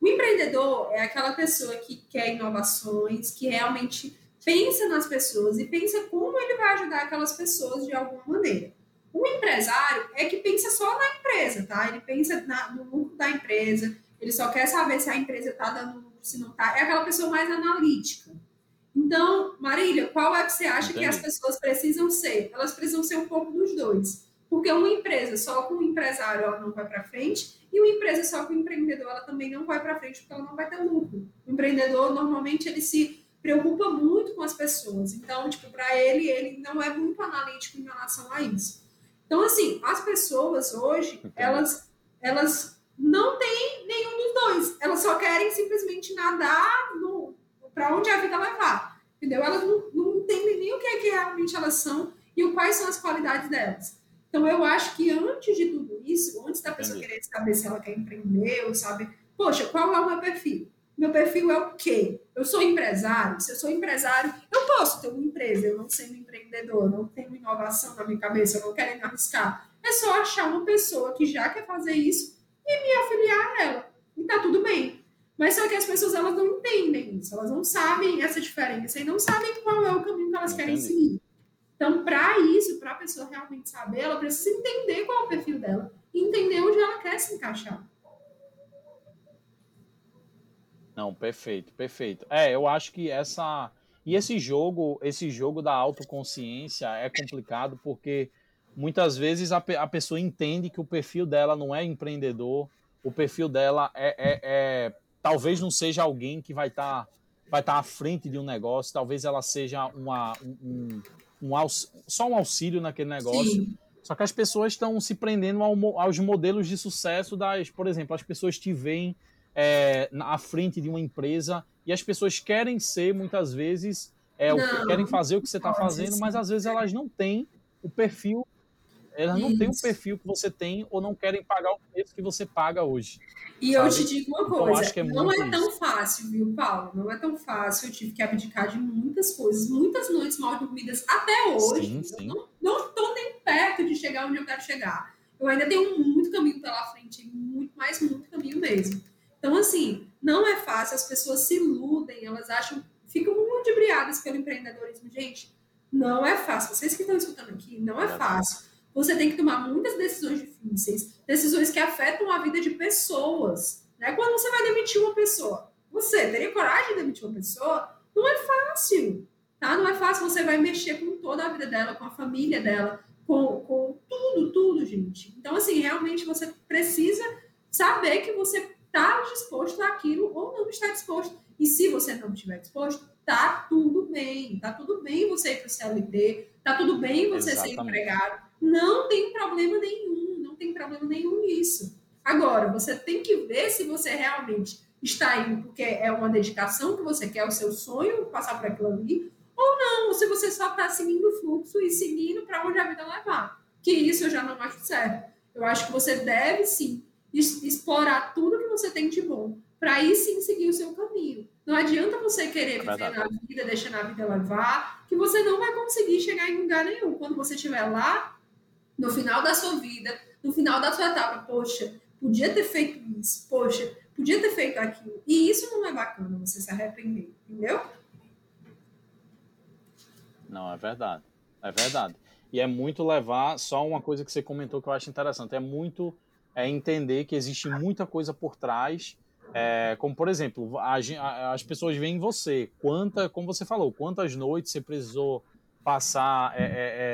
Speaker 2: O empreendedor é aquela pessoa que quer inovações, que realmente pensa nas pessoas e pensa como ele vai ajudar aquelas pessoas de alguma maneira. O empresário é que pensa só na empresa, tá? Ele pensa na, no lucro da empresa, ele só quer saber se a empresa está dando lucro, se não está. É aquela pessoa mais analítica. Então, Marília, qual é que você acha Entendi. que as pessoas precisam ser? Elas precisam ser um pouco dos dois. Porque uma empresa só com o empresário ela não vai para frente, e uma empresa só com o empreendedor ela também não vai para frente, porque ela não vai ter lucro. O empreendedor, normalmente, ele se preocupa muito com as pessoas. Então, tipo, para ele, ele não é muito analítico em relação a isso. Então, assim, as pessoas hoje, elas, elas não têm nenhum dos dois. Elas só querem simplesmente nadar para onde a vida levar. Entendeu? Elas não, não entendem nem o que é que realmente elas são e quais são as qualidades delas. Então, eu acho que antes de tudo isso, antes da pessoa querer saber se ela quer empreender ou sabe, poxa, qual é o meu perfil? Meu perfil é o quê? Eu sou empresário? Se eu sou empresário, eu posso ter uma empresa, eu não sendo empreendedor, não tenho inovação na minha cabeça, eu não quero arriscar. É só achar uma pessoa que já quer fazer isso e me afiliar a ela. E tá tudo bem. Mas só que as pessoas elas não entendem isso, elas não sabem essa diferença e não sabem qual é o caminho que elas querem seguir. Então, para isso, para a pessoa realmente saber, ela precisa entender qual é o perfil dela entender onde ela quer se encaixar.
Speaker 1: Não, perfeito, perfeito. É, eu acho que essa e esse jogo, esse jogo da autoconsciência é complicado porque muitas vezes a, a pessoa entende que o perfil dela não é empreendedor, o perfil dela é, é, é talvez não seja alguém que vai estar tá, vai estar tá à frente de um negócio, talvez ela seja uma, um, um, só um auxílio naquele negócio. Sim. Só que as pessoas estão se prendendo ao, aos modelos de sucesso das, por exemplo, as pessoas te veem é, à frente de uma empresa e as pessoas querem ser, muitas vezes, é, não, querem fazer o que você está fazendo, mas às vezes elas não têm o perfil, elas Isso. não têm o perfil que você tem ou não querem pagar o preço que você paga hoje.
Speaker 2: E sabe? eu te digo uma então, coisa, então, é não é tão isso. fácil, viu, Paulo? Não é tão fácil. Eu tive que abdicar de muitas coisas, muitas noites mal dormidas até hoje. Sim, sim. não estou nem perto de chegar onde eu quero chegar. Eu ainda tenho muito caminho pela frente, muito mais, muito caminho mesmo. Então, assim, não é fácil, as pessoas se iludem, elas acham, ficam muito briadas pelo empreendedorismo. Gente, não é fácil. Vocês que estão escutando aqui, não é fácil. Você tem que tomar muitas decisões difíceis, decisões que afetam a vida de pessoas. Né? Quando você vai demitir uma pessoa, você teria coragem de demitir uma pessoa? Não é fácil, tá? Não é fácil. Você vai mexer com toda a vida dela, com a família dela, com, com tudo, tudo, gente. Então, assim, realmente você precisa saber que você está disposto àquilo ou não está disposto. E se você não estiver disposto, tá tudo bem. Tá tudo bem você ir para o CLT, tá tudo bem você Exatamente. ser empregado. Não tem problema nenhum, não tem problema nenhum nisso. Agora, você tem que ver se você realmente está indo porque é uma dedicação que você quer, o seu sonho, passar por aquilo ali, ou não, ou se você só está seguindo o fluxo e seguindo para onde a vida levar. Que isso eu já não acho certo. Eu acho que você deve sim explorar tudo que você tem de bom, para aí sim seguir o seu caminho. Não adianta você querer viver na vida, deixando a vida levar, que você não vai conseguir chegar em lugar nenhum. Quando você estiver lá, no final da sua vida, no final da sua etapa, poxa, podia ter feito isso, poxa, podia ter feito aquilo. E isso não é bacana, você se arrepender, entendeu?
Speaker 1: Não, é verdade. É verdade. E é muito levar, só uma coisa que você comentou que eu acho interessante, é muito é entender que existe muita coisa por trás. É, como, por exemplo, a, a, as pessoas veem em você. Quanta, como você falou, quantas noites você precisou passar é, é,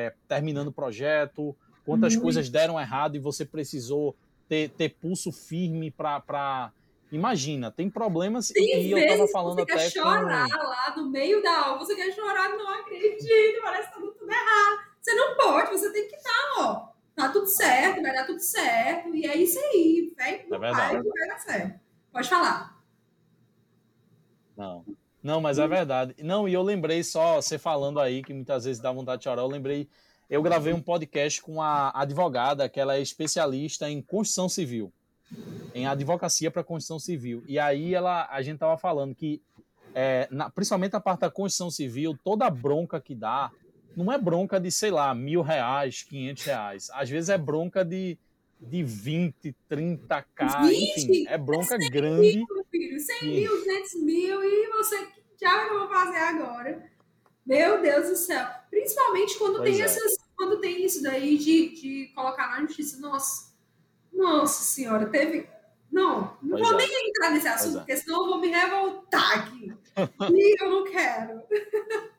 Speaker 1: é terminando o projeto, quantas coisas deram errado e você precisou ter, ter pulso firme para. Imagina, tem problemas
Speaker 2: tem e eu tava falando você até. Você quer chorar com... lá no meio da aula, você quer chorar, não acredito, parece que tá tudo errado. Você não pode, você tem que estar, tá, ó tá tudo certo, vai dar tudo certo, e é isso aí, fé no é pai que vai dar certo. Pode falar.
Speaker 1: Não. Não, mas é verdade. Não, e eu lembrei só, você falando aí, que muitas vezes dá vontade de chorar, eu lembrei, eu gravei um podcast com a advogada, que ela é especialista em Constituição Civil, em advocacia para Constituição Civil. E aí ela, a gente tava falando que, é, na, principalmente a parte da Constituição Civil, toda bronca que dá, não é bronca de, sei lá, mil reais, quinhentos reais. Às vezes é bronca de, de 20, 30k, 20? enfim, é bronca 100 grande.
Speaker 2: Mil, filho, 100 que... mil, 200 mil, e você, já que eu vou fazer agora? Meu Deus do céu. Principalmente quando tem é. essas, quando tem isso daí de, de colocar na justiça. Nossa, nossa senhora, teve. Não, não pois vou é. nem entrar nesse assunto, é. porque senão eu vou me revoltar aqui. e eu não quero.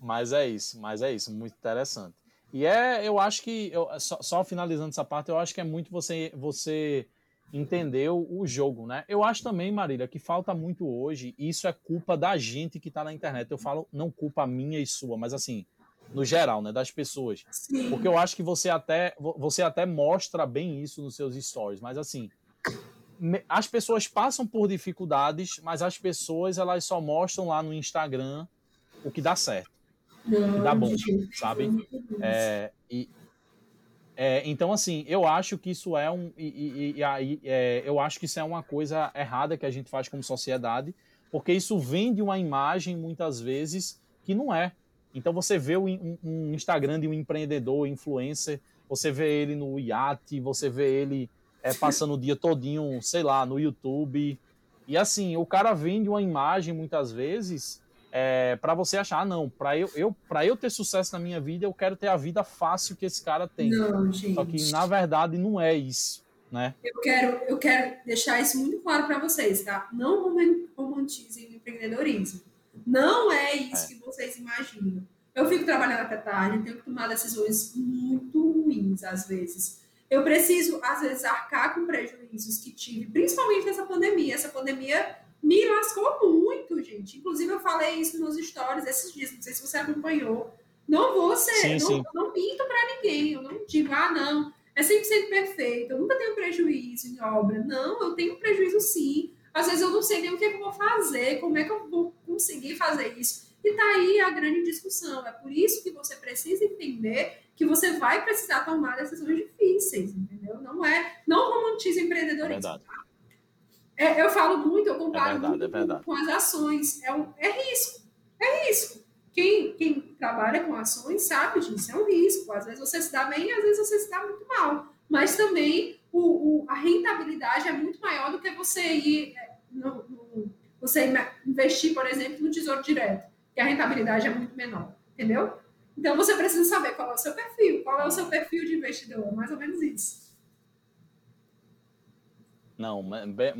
Speaker 1: Mas é isso, mas é isso, muito interessante. E é, eu acho que, eu, só, só, finalizando essa parte, eu acho que é muito você, você entender o, jogo, né? Eu acho também, Marília, que falta muito hoje, e isso é culpa da gente que está na internet. Eu falo, não culpa minha e sua, mas assim, no geral, né, das pessoas. Sim. Porque eu acho que você até, você até mostra bem isso nos seus stories, mas assim, as pessoas passam por dificuldades, mas as pessoas elas só mostram lá no Instagram o que dá certo. Não, dá bom, sabe? É, e É, então, assim, eu acho que isso é um. E, e, e aí, é, eu acho que isso é uma coisa errada que a gente faz como sociedade, porque isso vende uma imagem, muitas vezes, que não é. Então, você vê um, um Instagram de um empreendedor, influencer, você vê ele no iate, você vê ele é, passando o dia todinho, sei lá, no YouTube. E assim, o cara vende uma imagem, muitas vezes, é, para você achar, ah, não, para eu, eu, eu ter sucesso na minha vida, eu quero ter a vida fácil que esse cara tem.
Speaker 2: Não, gente.
Speaker 1: Só que na verdade não é isso, né?
Speaker 2: Eu quero, eu quero deixar isso muito claro para vocês, tá? Não romantizem o empreendedorismo. Não é isso é. que vocês imaginam. Eu fico trabalhando até tarde, tenho que tomar decisões muito ruins às vezes. Eu preciso, às vezes, arcar com prejuízos que tive, principalmente nessa pandemia. Essa pandemia me lascou muito, gente. Inclusive, eu falei isso nos stories esses dias, não sei se você acompanhou. Não vou ser, sim, não, sim. não minto para ninguém, eu não digo, ah, não, é 100% perfeito, eu nunca tenho prejuízo em obra. Não, eu tenho prejuízo sim. Às vezes eu não sei nem o que, é que eu vou fazer, como é que eu vou conseguir fazer isso. E tá aí a grande discussão. É por isso que você precisa entender que você vai precisar tomar decisões difíceis, entendeu? Não é, não romantize empreendedorismo. É verdade. Tá? É, eu falo muito, eu comparo é verdade, muito é com, as ações. É, um, é risco. É risco. Quem, quem trabalha com ações sabe disso, é um risco. Às vezes você se dá bem, às vezes você se dá muito mal. Mas também o, o a rentabilidade é muito maior do que você ir é, no, no, você investir, por exemplo, no tesouro direto, que a rentabilidade é muito menor. Entendeu? Então você precisa saber qual é o seu perfil, qual é o seu perfil de investidor, mais ou menos isso.
Speaker 1: Não,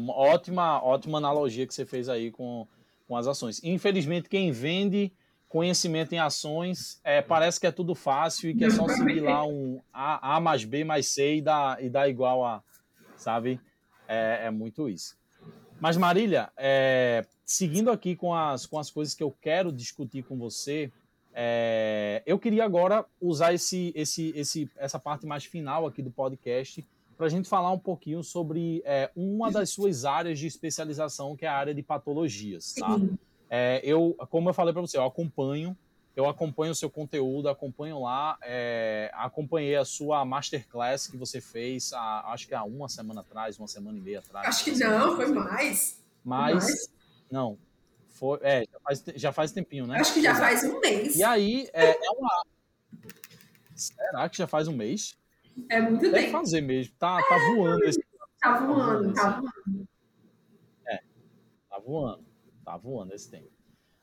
Speaker 1: ótima, ótima analogia que você fez aí com, com as ações. Infelizmente, quem vende conhecimento em ações é, parece que é tudo fácil e que é só seguir lá um A, a mais B mais C e dar, e dar igual a, sabe? É, é muito isso. Mas, Marília, é, seguindo aqui com as, com as coisas que eu quero discutir com você, é, eu queria agora usar esse, esse, esse, essa parte mais final aqui do podcast para a gente falar um pouquinho sobre é, uma das suas áreas de especialização, que é a área de patologias. Tá? É, eu, como eu falei para você, eu acompanho, eu acompanho o seu conteúdo, acompanho lá, é, acompanhei a sua masterclass que você fez, há, acho que há uma semana atrás, uma semana e meia atrás.
Speaker 2: Acho que não, foi mais.
Speaker 1: Mas, mais. não, foi, é, já faz, já faz tempinho, né?
Speaker 2: Acho que já faz um mês.
Speaker 1: E aí, é, é uma... Será que já faz um mês?
Speaker 2: É muito
Speaker 1: Deve
Speaker 2: tempo.
Speaker 1: fazer mesmo. Tá, tá voando esse
Speaker 2: Tá voando, tá voando.
Speaker 1: É, tá voando. Tá voando esse tempo.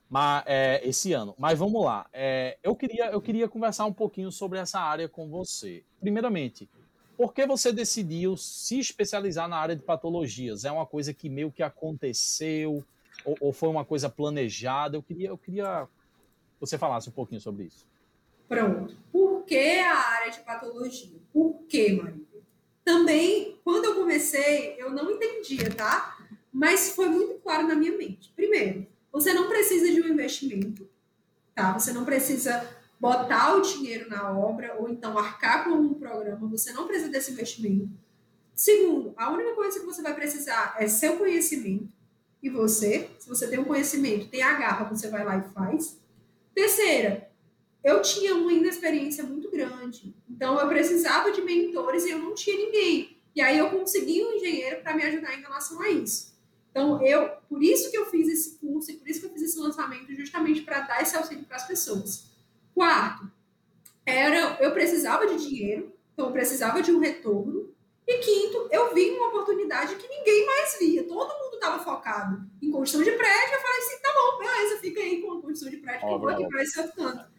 Speaker 1: Mas, é, esse ano. Mas vamos lá. É, eu, queria, eu queria conversar um pouquinho sobre essa área com você. Primeiramente, por que você decidiu se especializar na área de patologias? É uma coisa que meio que aconteceu ou, ou foi uma coisa planejada? Eu queria, eu queria que você falasse um pouquinho sobre isso.
Speaker 2: Pronto. Por que a área de patologia? Por que, Maria? Também, quando eu comecei, eu não entendia, tá? Mas foi muito claro na minha mente. Primeiro, você não precisa de um investimento, tá? Você não precisa botar o dinheiro na obra ou então arcar com um programa, você não precisa desse investimento. Segundo, a única coisa que você vai precisar é seu conhecimento e você, se você tem um conhecimento, tem a garra, você vai lá e faz. Terceira, eu tinha uma inexperiência muito grande. Então, eu precisava de mentores e eu não tinha ninguém. E aí, eu consegui um engenheiro para me ajudar em relação a isso. Então, eu, por isso que eu fiz esse curso e por isso que eu fiz esse lançamento, justamente para dar esse auxílio para as pessoas. Quarto, era, eu precisava de dinheiro, então eu precisava de um retorno. E quinto, eu vi uma oportunidade que ninguém mais via. Todo mundo estava focado em construção de prédio. Eu falei assim: tá bom, beleza, fica aí com a construção de prédio, que eu vou aqui para esse outro canto.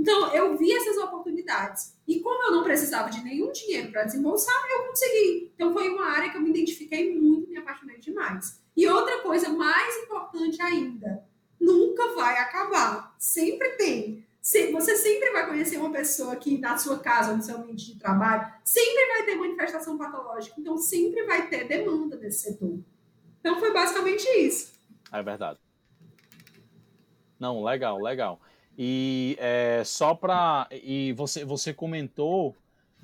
Speaker 2: Então, eu vi essas oportunidades. E como eu não precisava de nenhum dinheiro para desembolsar, eu consegui. Então, foi uma área que eu me identifiquei muito me apaixonei demais. E outra coisa mais importante ainda: nunca vai acabar. Sempre tem. Você sempre vai conhecer uma pessoa que na sua casa, no seu ambiente de trabalho, sempre vai ter manifestação patológica. Então, sempre vai ter demanda desse setor. Então, foi basicamente isso.
Speaker 1: É verdade. Não, legal, legal. E é, só para. E você, você comentou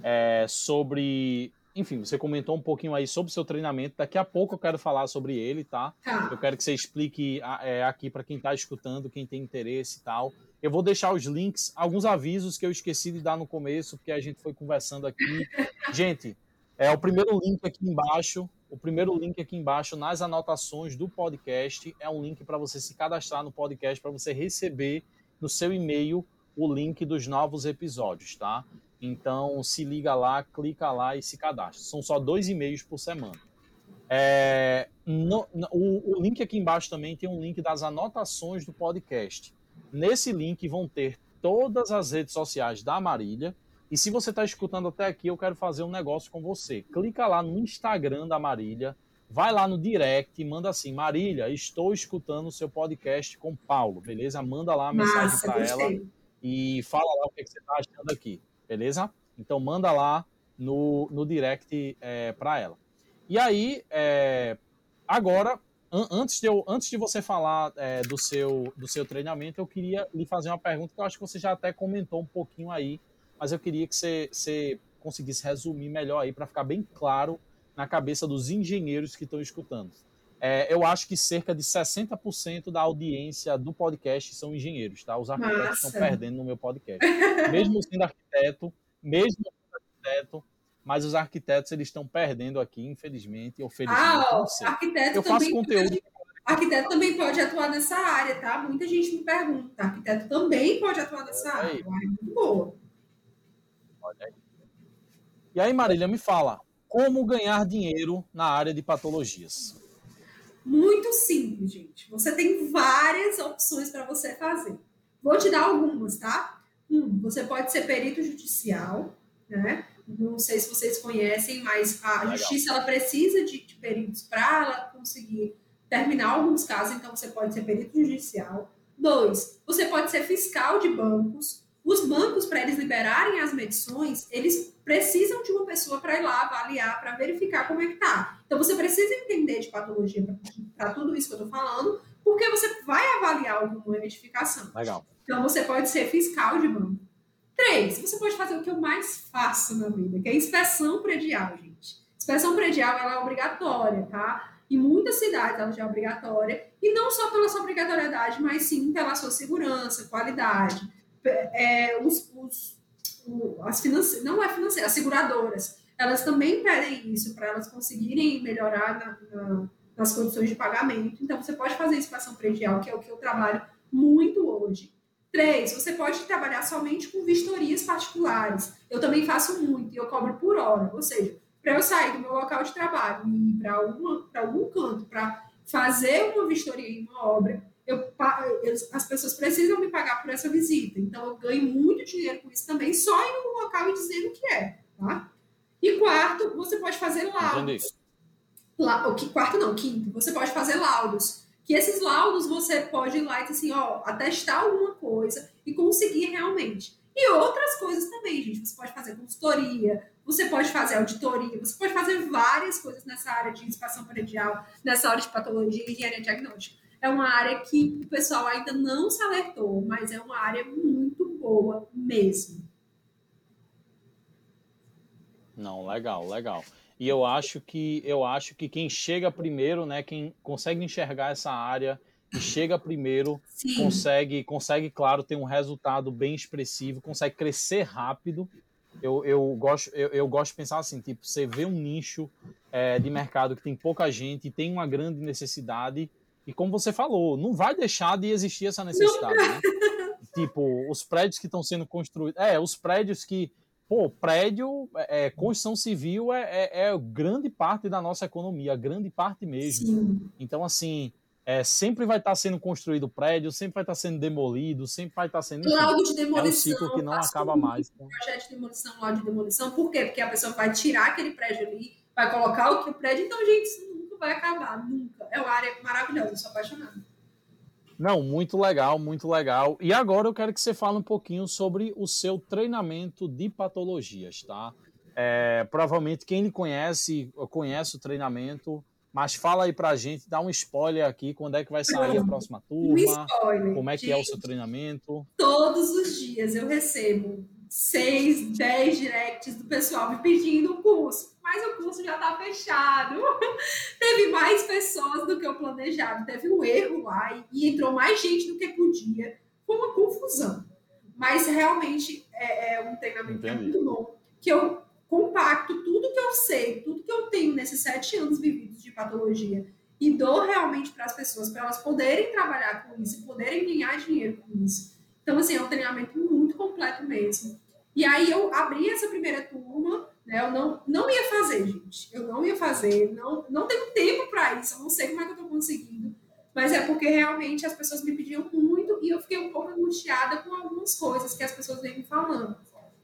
Speaker 1: é, sobre enfim, você comentou um pouquinho aí sobre o seu treinamento. Daqui a pouco eu quero falar sobre ele, tá?
Speaker 2: Tá.
Speaker 1: Eu quero que você explique é, aqui para quem está escutando, quem tem interesse e tal. Eu vou deixar os links, alguns avisos que eu esqueci de dar no começo, porque a gente foi conversando aqui. Gente, é o primeiro link aqui embaixo. O primeiro link aqui embaixo nas anotações do podcast é um link para você se cadastrar no podcast, para você receber no seu e-mail o link dos novos episódios, tá? Então se liga lá, clica lá e se cadastra. São só dois e-mails por semana. É, no, no, o, o link aqui embaixo também tem um link das anotações do podcast. Nesse link vão ter todas as redes sociais da Marília. E se você está escutando até aqui, eu quero fazer um negócio com você. Clica lá no Instagram da Marília, vai lá no direct e manda assim: Marília, estou escutando o seu podcast com Paulo, beleza? Manda lá a mensagem para ela e fala lá o que, que você está achando aqui, beleza? Então manda lá no, no direct é, para ela. E aí, é, agora antes de, eu, antes de você falar é, do, seu, do seu treinamento, eu queria lhe fazer uma pergunta que eu acho que você já até comentou um pouquinho aí, mas eu queria que você, você conseguisse resumir melhor aí para ficar bem claro na cabeça dos engenheiros que estão escutando. É, eu acho que cerca de 60% da audiência do podcast são engenheiros, tá? Os arquitetos Nossa. estão perdendo no meu podcast. Mesmo sendo arquiteto, mesmo sendo arquiteto, mas os arquitetos eles estão perdendo aqui, infelizmente, ou felizmente.
Speaker 2: Ah, arquiteto eu faço conteúdo. Pode, arquiteto também pode atuar nessa área, tá? Muita gente me pergunta. Arquiteto também pode atuar nessa área. É muito boa.
Speaker 1: Olha aí. E aí, Marília, me fala, como ganhar dinheiro na área de patologias?
Speaker 2: Muito simples, gente. Você tem várias opções para você fazer. Vou te dar algumas, tá? Um, você pode ser perito judicial, né? Não sei se vocês conhecem, mas a Legal. justiça ela precisa de, de peritos para ela conseguir terminar alguns casos, então você pode ser perito judicial. Dois, você pode ser fiscal de bancos. Os bancos, para eles liberarem as medições, eles precisam de uma pessoa para ir lá avaliar, para verificar como é que tá. Então você precisa entender de patologia para tudo isso que eu estou falando, porque você vai avaliar alguma identificação.
Speaker 1: Legal.
Speaker 2: Então você pode ser fiscal de banco. Três, você pode fazer o que eu mais faço na vida, que é inspeção predial, gente. Inspeção predial ela é obrigatória, tá? Em muitas cidades ela já é obrigatória, e não só pela sua obrigatoriedade, mas sim pela sua segurança, qualidade. É, os, os, as finance... não é financeira, as seguradoras, elas também pedem isso para elas conseguirem melhorar na, na, nas condições de pagamento. Então, você pode fazer inspeção predial, que é o que eu trabalho muito hoje. Três, você pode trabalhar somente com vistorias particulares. Eu também faço muito e eu cobro por hora. Ou seja, para eu sair do meu local de trabalho e ir para algum canto para fazer uma vistoria em uma obra, eu, eu, as pessoas precisam me pagar por essa visita. Então, eu ganho muito dinheiro com isso também, só indo no local e dizendo o que é. Tá? E quarto, você pode fazer laudos. La, o que, quarto não, quinto, você pode fazer laudos que esses laudos você pode ir lá e dizer assim, ó, atestar alguma coisa e conseguir realmente. E outras coisas também, gente. Você pode fazer consultoria, você pode fazer auditoria, você pode fazer várias coisas nessa área de inspeção predial, nessa área de patologia e engenharia diagnóstica. É uma área que o pessoal ainda não se alertou, mas é uma área muito boa mesmo.
Speaker 1: Não, legal, legal. E eu acho que eu acho que quem chega primeiro, né, quem consegue enxergar essa área e chega primeiro, Sim. consegue, consegue, claro, ter um resultado bem expressivo, consegue crescer rápido. Eu, eu, gosto, eu, eu gosto de pensar assim, tipo, você vê um nicho é, de mercado que tem pouca gente, tem uma grande necessidade, e como você falou, não vai deixar de existir essa necessidade, né? Tipo, os prédios que estão sendo construídos. É, os prédios que Pô, prédio, é, é, construção civil é, é, é, grande parte da nossa economia, grande parte mesmo. Sim. Então, assim, é, sempre vai estar sendo construído prédio, sempre vai estar sendo demolido, sempre vai estar sendo.
Speaker 2: Laudo de demolição. É um
Speaker 1: ciclo que não acaba mais.
Speaker 2: Então. Projeto de demolição, laudo de demolição. Por quê? Porque a pessoa vai tirar aquele prédio ali, vai colocar outro prédio. Então, gente, nunca vai acabar, nunca. É uma área maravilhosa, eu sou apaixonada.
Speaker 1: Não, muito legal, muito legal. E agora eu quero que você fale um pouquinho sobre o seu treinamento de patologias, tá? É, provavelmente quem lhe conhece, conhece o treinamento, mas fala aí pra gente, dá um spoiler aqui, quando é que vai sair a próxima turma, um spoiler. como é que gente, é o seu treinamento.
Speaker 2: Todos os dias eu recebo seis, dez directs do pessoal me pedindo o curso. Mas o curso já está fechado. Teve mais pessoas do que o planejado, teve um erro lá e, entrou mais gente do que podia. Foi uma confusão. Mas realmente é, é um treinamento é muito bom, que eu compacto tudo que eu sei, tudo que eu tenho nesses sete anos vividos de patologia e dou realmente para as pessoas, para elas poderem trabalhar com isso, poderem ganhar dinheiro com isso. Então, assim, é um treinamento muito completo mesmo. E aí eu abri essa primeira turma? Eu não, não ia fazer, gente. Eu não ia fazer, não, não tenho tempo para isso, eu não sei como é que eu estou conseguindo. Mas é porque realmente as pessoas me pediam muito e eu fiquei um pouco angustiada com algumas coisas que as pessoas vêm me falando.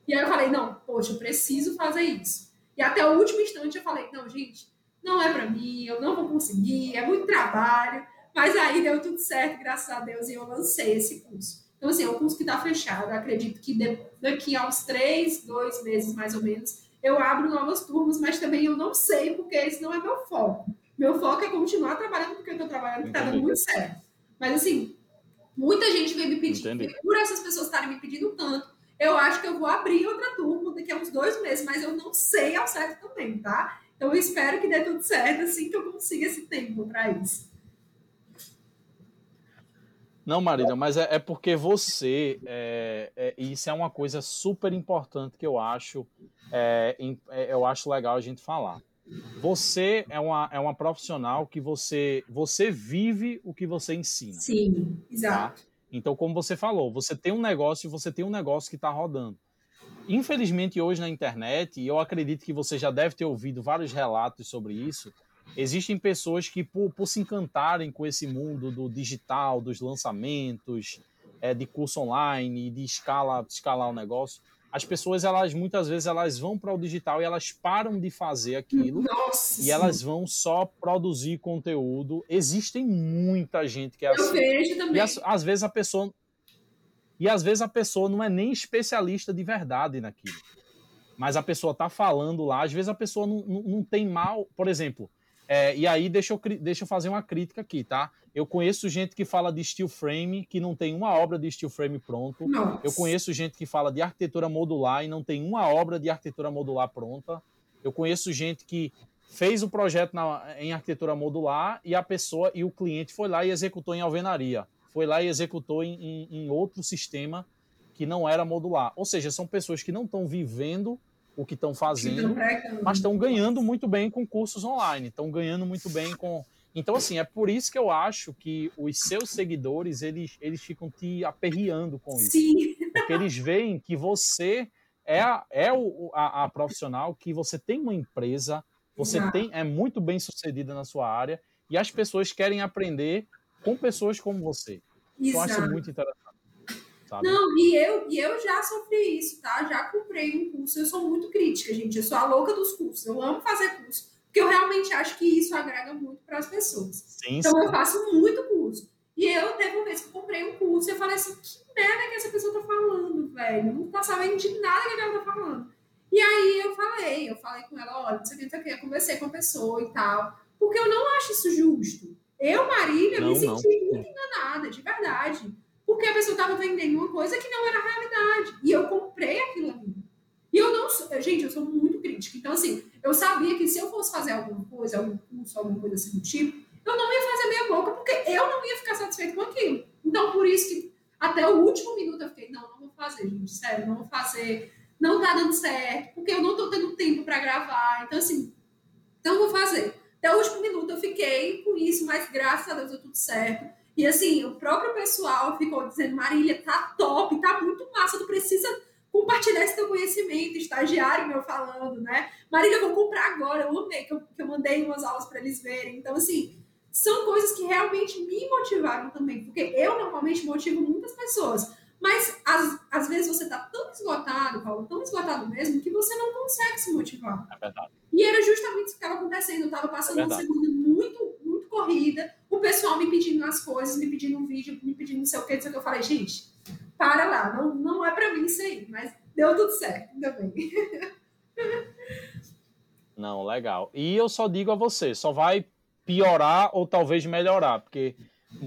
Speaker 2: E aí eu falei, não, poxa, eu preciso fazer isso. E até o último instante eu falei, não, gente, não é para mim, eu não vou conseguir, é muito trabalho. Mas aí deu tudo certo, graças a Deus, e eu lancei esse curso. Então, assim, é um curso que está fechado. Eu acredito que daqui a uns três, dois meses mais ou menos, eu abro novas turmas, mas também eu não sei, porque esse não é meu foco. Meu foco é continuar trabalhando porque eu estou trabalhando, que está dando muito certo. Mas, assim, muita gente vem me pedir, por essas pessoas estarem me pedindo tanto, eu acho que eu vou abrir outra turma daqui a uns dois meses, mas eu não sei ao certo também, tá? Então, eu espero que dê tudo certo, assim que eu consiga esse tempo para isso.
Speaker 1: Não, Marília, mas é, é porque você, é, é, isso é uma coisa super importante que eu acho, é, é, eu acho legal a gente falar. Você é uma, é uma profissional que você, você vive o que você ensina.
Speaker 2: Sim, exato.
Speaker 1: Tá? Então, como você falou, você tem um negócio e você tem um negócio que está rodando. Infelizmente, hoje na internet, e eu acredito que você já deve ter ouvido vários relatos sobre isso, existem pessoas que, por, por se encantarem com esse mundo do digital, dos lançamentos, é, de curso online, de escala, escalar o negócio, as pessoas, elas muitas vezes, elas vão para o digital e elas param de fazer aquilo
Speaker 2: Nossa,
Speaker 1: e elas vão só produzir conteúdo. Existem muita gente que é
Speaker 2: assim. Eu vejo também. E
Speaker 1: às, às vezes a pessoa e às vezes a pessoa não é nem especialista de verdade naquilo. Mas a pessoa está falando lá, às vezes a pessoa não, não, não tem mal. Por exemplo, é, e aí, deixa eu, deixa eu fazer uma crítica aqui, tá? Eu conheço gente que fala de steel frame, que não tem uma obra de steel frame pronto.
Speaker 2: Nossa.
Speaker 1: Eu conheço gente que fala de arquitetura modular e não tem uma obra de arquitetura modular pronta. Eu conheço gente que fez o projeto na, em arquitetura modular e a pessoa e o cliente foi lá e executou em alvenaria. Foi lá e executou em, em, em outro sistema que não era modular. Ou seja, são pessoas que não estão vivendo o que estão fazendo, mas estão ganhando muito bem com cursos online, estão ganhando muito bem com. Então, assim, é por isso que eu acho que os seus seguidores, eles, eles ficam te aperreando com isso.
Speaker 2: Sim.
Speaker 1: Porque eles veem que você é, a, é o, a, a profissional, que você tem uma empresa, você tem é muito bem sucedida na sua área, e as pessoas querem aprender com pessoas como você. Exato. Então, eu acho muito interessante
Speaker 2: sabe? Não, e eu, e eu já sofri isso, tá? Já comprei um curso. Eu sou muito crítica, gente. Eu sou a louca dos cursos. Eu amo fazer curso. Porque eu realmente acho que isso agrega muito para as pessoas.
Speaker 1: Sim,
Speaker 2: então
Speaker 1: sim.
Speaker 2: eu faço muito curso. E eu teve uma vez que eu comprei um curso e eu falei assim: que merda que essa pessoa tá falando, velho? Não tá sabendo de nada que ela tá falando. E aí eu falei, eu falei com ela, olha, sei o que, eu conversei com a pessoa e tal. Porque eu não acho isso justo. Eu, Marília, não, me senti não. muito enganada, de verdade porque a pessoa estava vendendo uma coisa que não era realidade. E eu comprei aquilo ali. E eu não gente, eu sou muito crítica. Então, assim, eu sabia que se eu fosse fazer alguma coisa, algum curso, alguma coisa assim do tipo, eu não ia fazer meia boca, porque eu não ia ficar satisfeito com aquilo. Então, por isso que até o último minuto eu fiquei, não, não vou fazer, gente, sério, não vou fazer. Não tá dando certo, porque eu não tô tendo tempo para gravar. Então, assim, não vou fazer. Até o último minuto eu fiquei com isso, mas graças a Deus deu tudo certo. E assim, o próprio pessoal ficou dizendo: Marília, tá top, tá muito massa, tu precisa compartilhar esse teu conhecimento, estagiário meu falando, né? Marília, eu vou comprar agora, eu amei que eu, que eu mandei umas aulas para eles verem. Então, assim, são coisas que realmente me motivaram também, porque eu normalmente motivo muitas pessoas. Mas às, às vezes você tá tão esgotado, Paulo, tão esgotado mesmo, que você não consegue se motivar.
Speaker 1: É verdade.
Speaker 2: E era justamente isso que estava acontecendo. Eu estava passando é uma segunda muito, muito corrida o pessoal me pedindo as coisas, me pedindo um vídeo, me pedindo não sei o que, não sei o que. Eu falei, gente, para lá, não, não é para mim isso aí, mas deu tudo certo, ainda bem.
Speaker 1: Não, legal. E eu só digo a você, só vai piorar ou talvez melhorar, porque,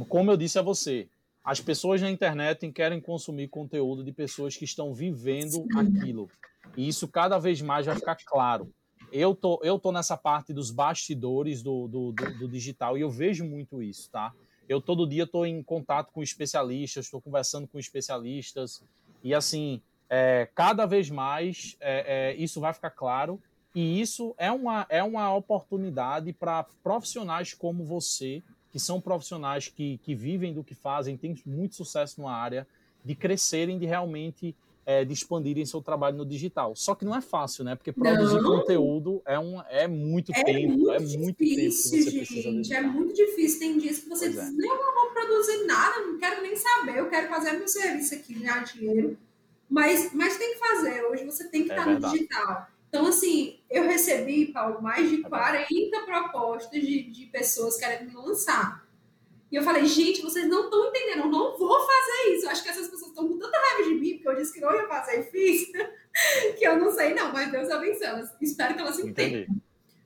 Speaker 1: como eu disse a você, as pessoas na internet querem consumir conteúdo de pessoas que estão vivendo aquilo. E isso cada vez mais vai ficar claro. eu tô, eu tô nessa parte dos bastidores do, do, do, do digital e eu vejo muito isso, tá? Eu todo dia estou em contato com especialistas, estou conversando com especialistas. E assim, é, cada vez mais é, é, isso vai ficar claro. E isso é uma, é uma oportunidade para profissionais como você, que são profissionais que, que vivem do que fazem, têm muito sucesso numa área, de crescerem, de realmente é, de expandirem seu trabalho no digital. Só que não é fácil, né? Porque produzir não. conteúdo é, um, é muito é tempo, muito é muito
Speaker 2: difícil,
Speaker 1: tempo que
Speaker 2: você gente, precisa É muito difícil. Tem dias que você pois diz, é. não, não vou produzir nada, não quero nem saber, eu quero fazer meu serviço aqui, ganhar dinheiro. Mas, mas tem que fazer, hoje você tem que é estar verdade. no digital. Então, assim, eu recebi, Paulo, mais de 40 é propostas de, de pessoas querendo me lançar. E eu falei, gente, vocês não estão entendendo, eu não vou fazer isso. Eu acho que essas pessoas estão com tanta raiva de mim, porque eu disse que não ia fazer e fiz, que eu não sei, não, mas Deus abençoe. Espero que elas entendam.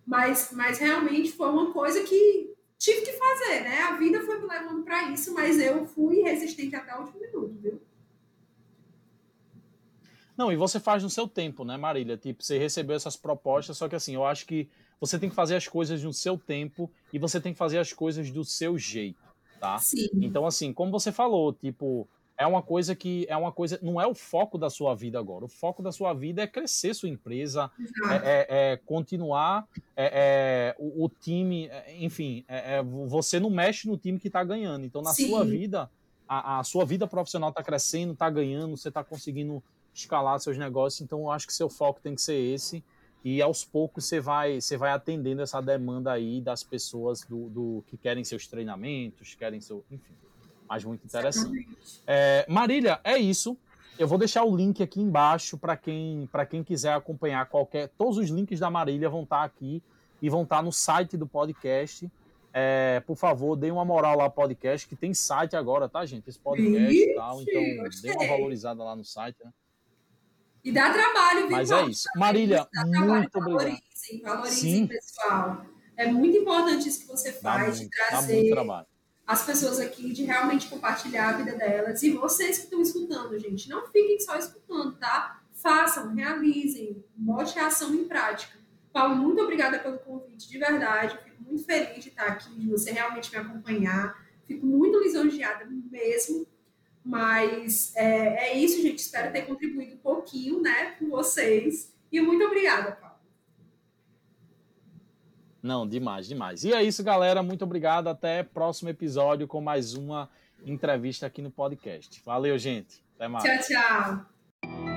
Speaker 2: Mas, mas realmente foi uma coisa que tive que fazer, né? A vida foi me levando para isso, mas eu fui resistente até o último minuto, viu?
Speaker 1: Não, e você faz no seu tempo, né, Marília? Tipo, você recebeu essas propostas, só que assim, eu acho que você tem que fazer as coisas no seu tempo e você tem que fazer as coisas do seu jeito tá?
Speaker 2: Sim.
Speaker 1: Então, assim, como você falou, tipo, é uma coisa que é uma coisa, não é o foco da sua vida agora. O foco da sua vida é crescer sua empresa, é, é, é, continuar é, é o, o, time, é, enfim, você não mexe no time que está ganhando. Então, na Sim. sua vida, a, a, sua vida profissional está crescendo, está ganhando, você está conseguindo escalar seus negócios. Então, eu acho que seu foco tem que ser esse e aos poucos você vai, você vai atendendo essa demanda aí das pessoas do, do que querem seus treinamentos, querem seu. Enfim, mas muito interessante. É, Marília, é isso. Eu vou deixar o link aqui embaixo para quem, quem quiser acompanhar qualquer. Todos os links da Marília vão estar tá aqui e vão estar tá no site do podcast. É, por favor, dê uma moral lá ao podcast, que tem site agora, tá, gente? Esse podcast e tal. Então, dê uma valorizada lá no site, né?
Speaker 2: E dá trabalho, viu?
Speaker 1: Mas é isso. Marília, muito obrigado.
Speaker 2: Valorizem, valorizem, pessoal. É muito importante isso que você faz, muito, de trazer as pessoas aqui, de realmente compartilhar a vida delas. E vocês que estão escutando, gente, não fiquem só escutando, tá? Façam, realizem, bote a ação em prática. Paulo, muito obrigada pelo convite, de verdade. Fico muito feliz de estar aqui, de você realmente me acompanhar. Fico muito lisonjeada mesmo. Mas é, é isso, gente. Espero ter contribuído um pouquinho, né, com vocês. E muito obrigada, Paulo.
Speaker 1: Não, demais, demais. E é isso, galera. Muito obrigado. Até próximo episódio com mais uma entrevista aqui no podcast. Valeu, gente. Até mais.
Speaker 2: Tchau, tchau.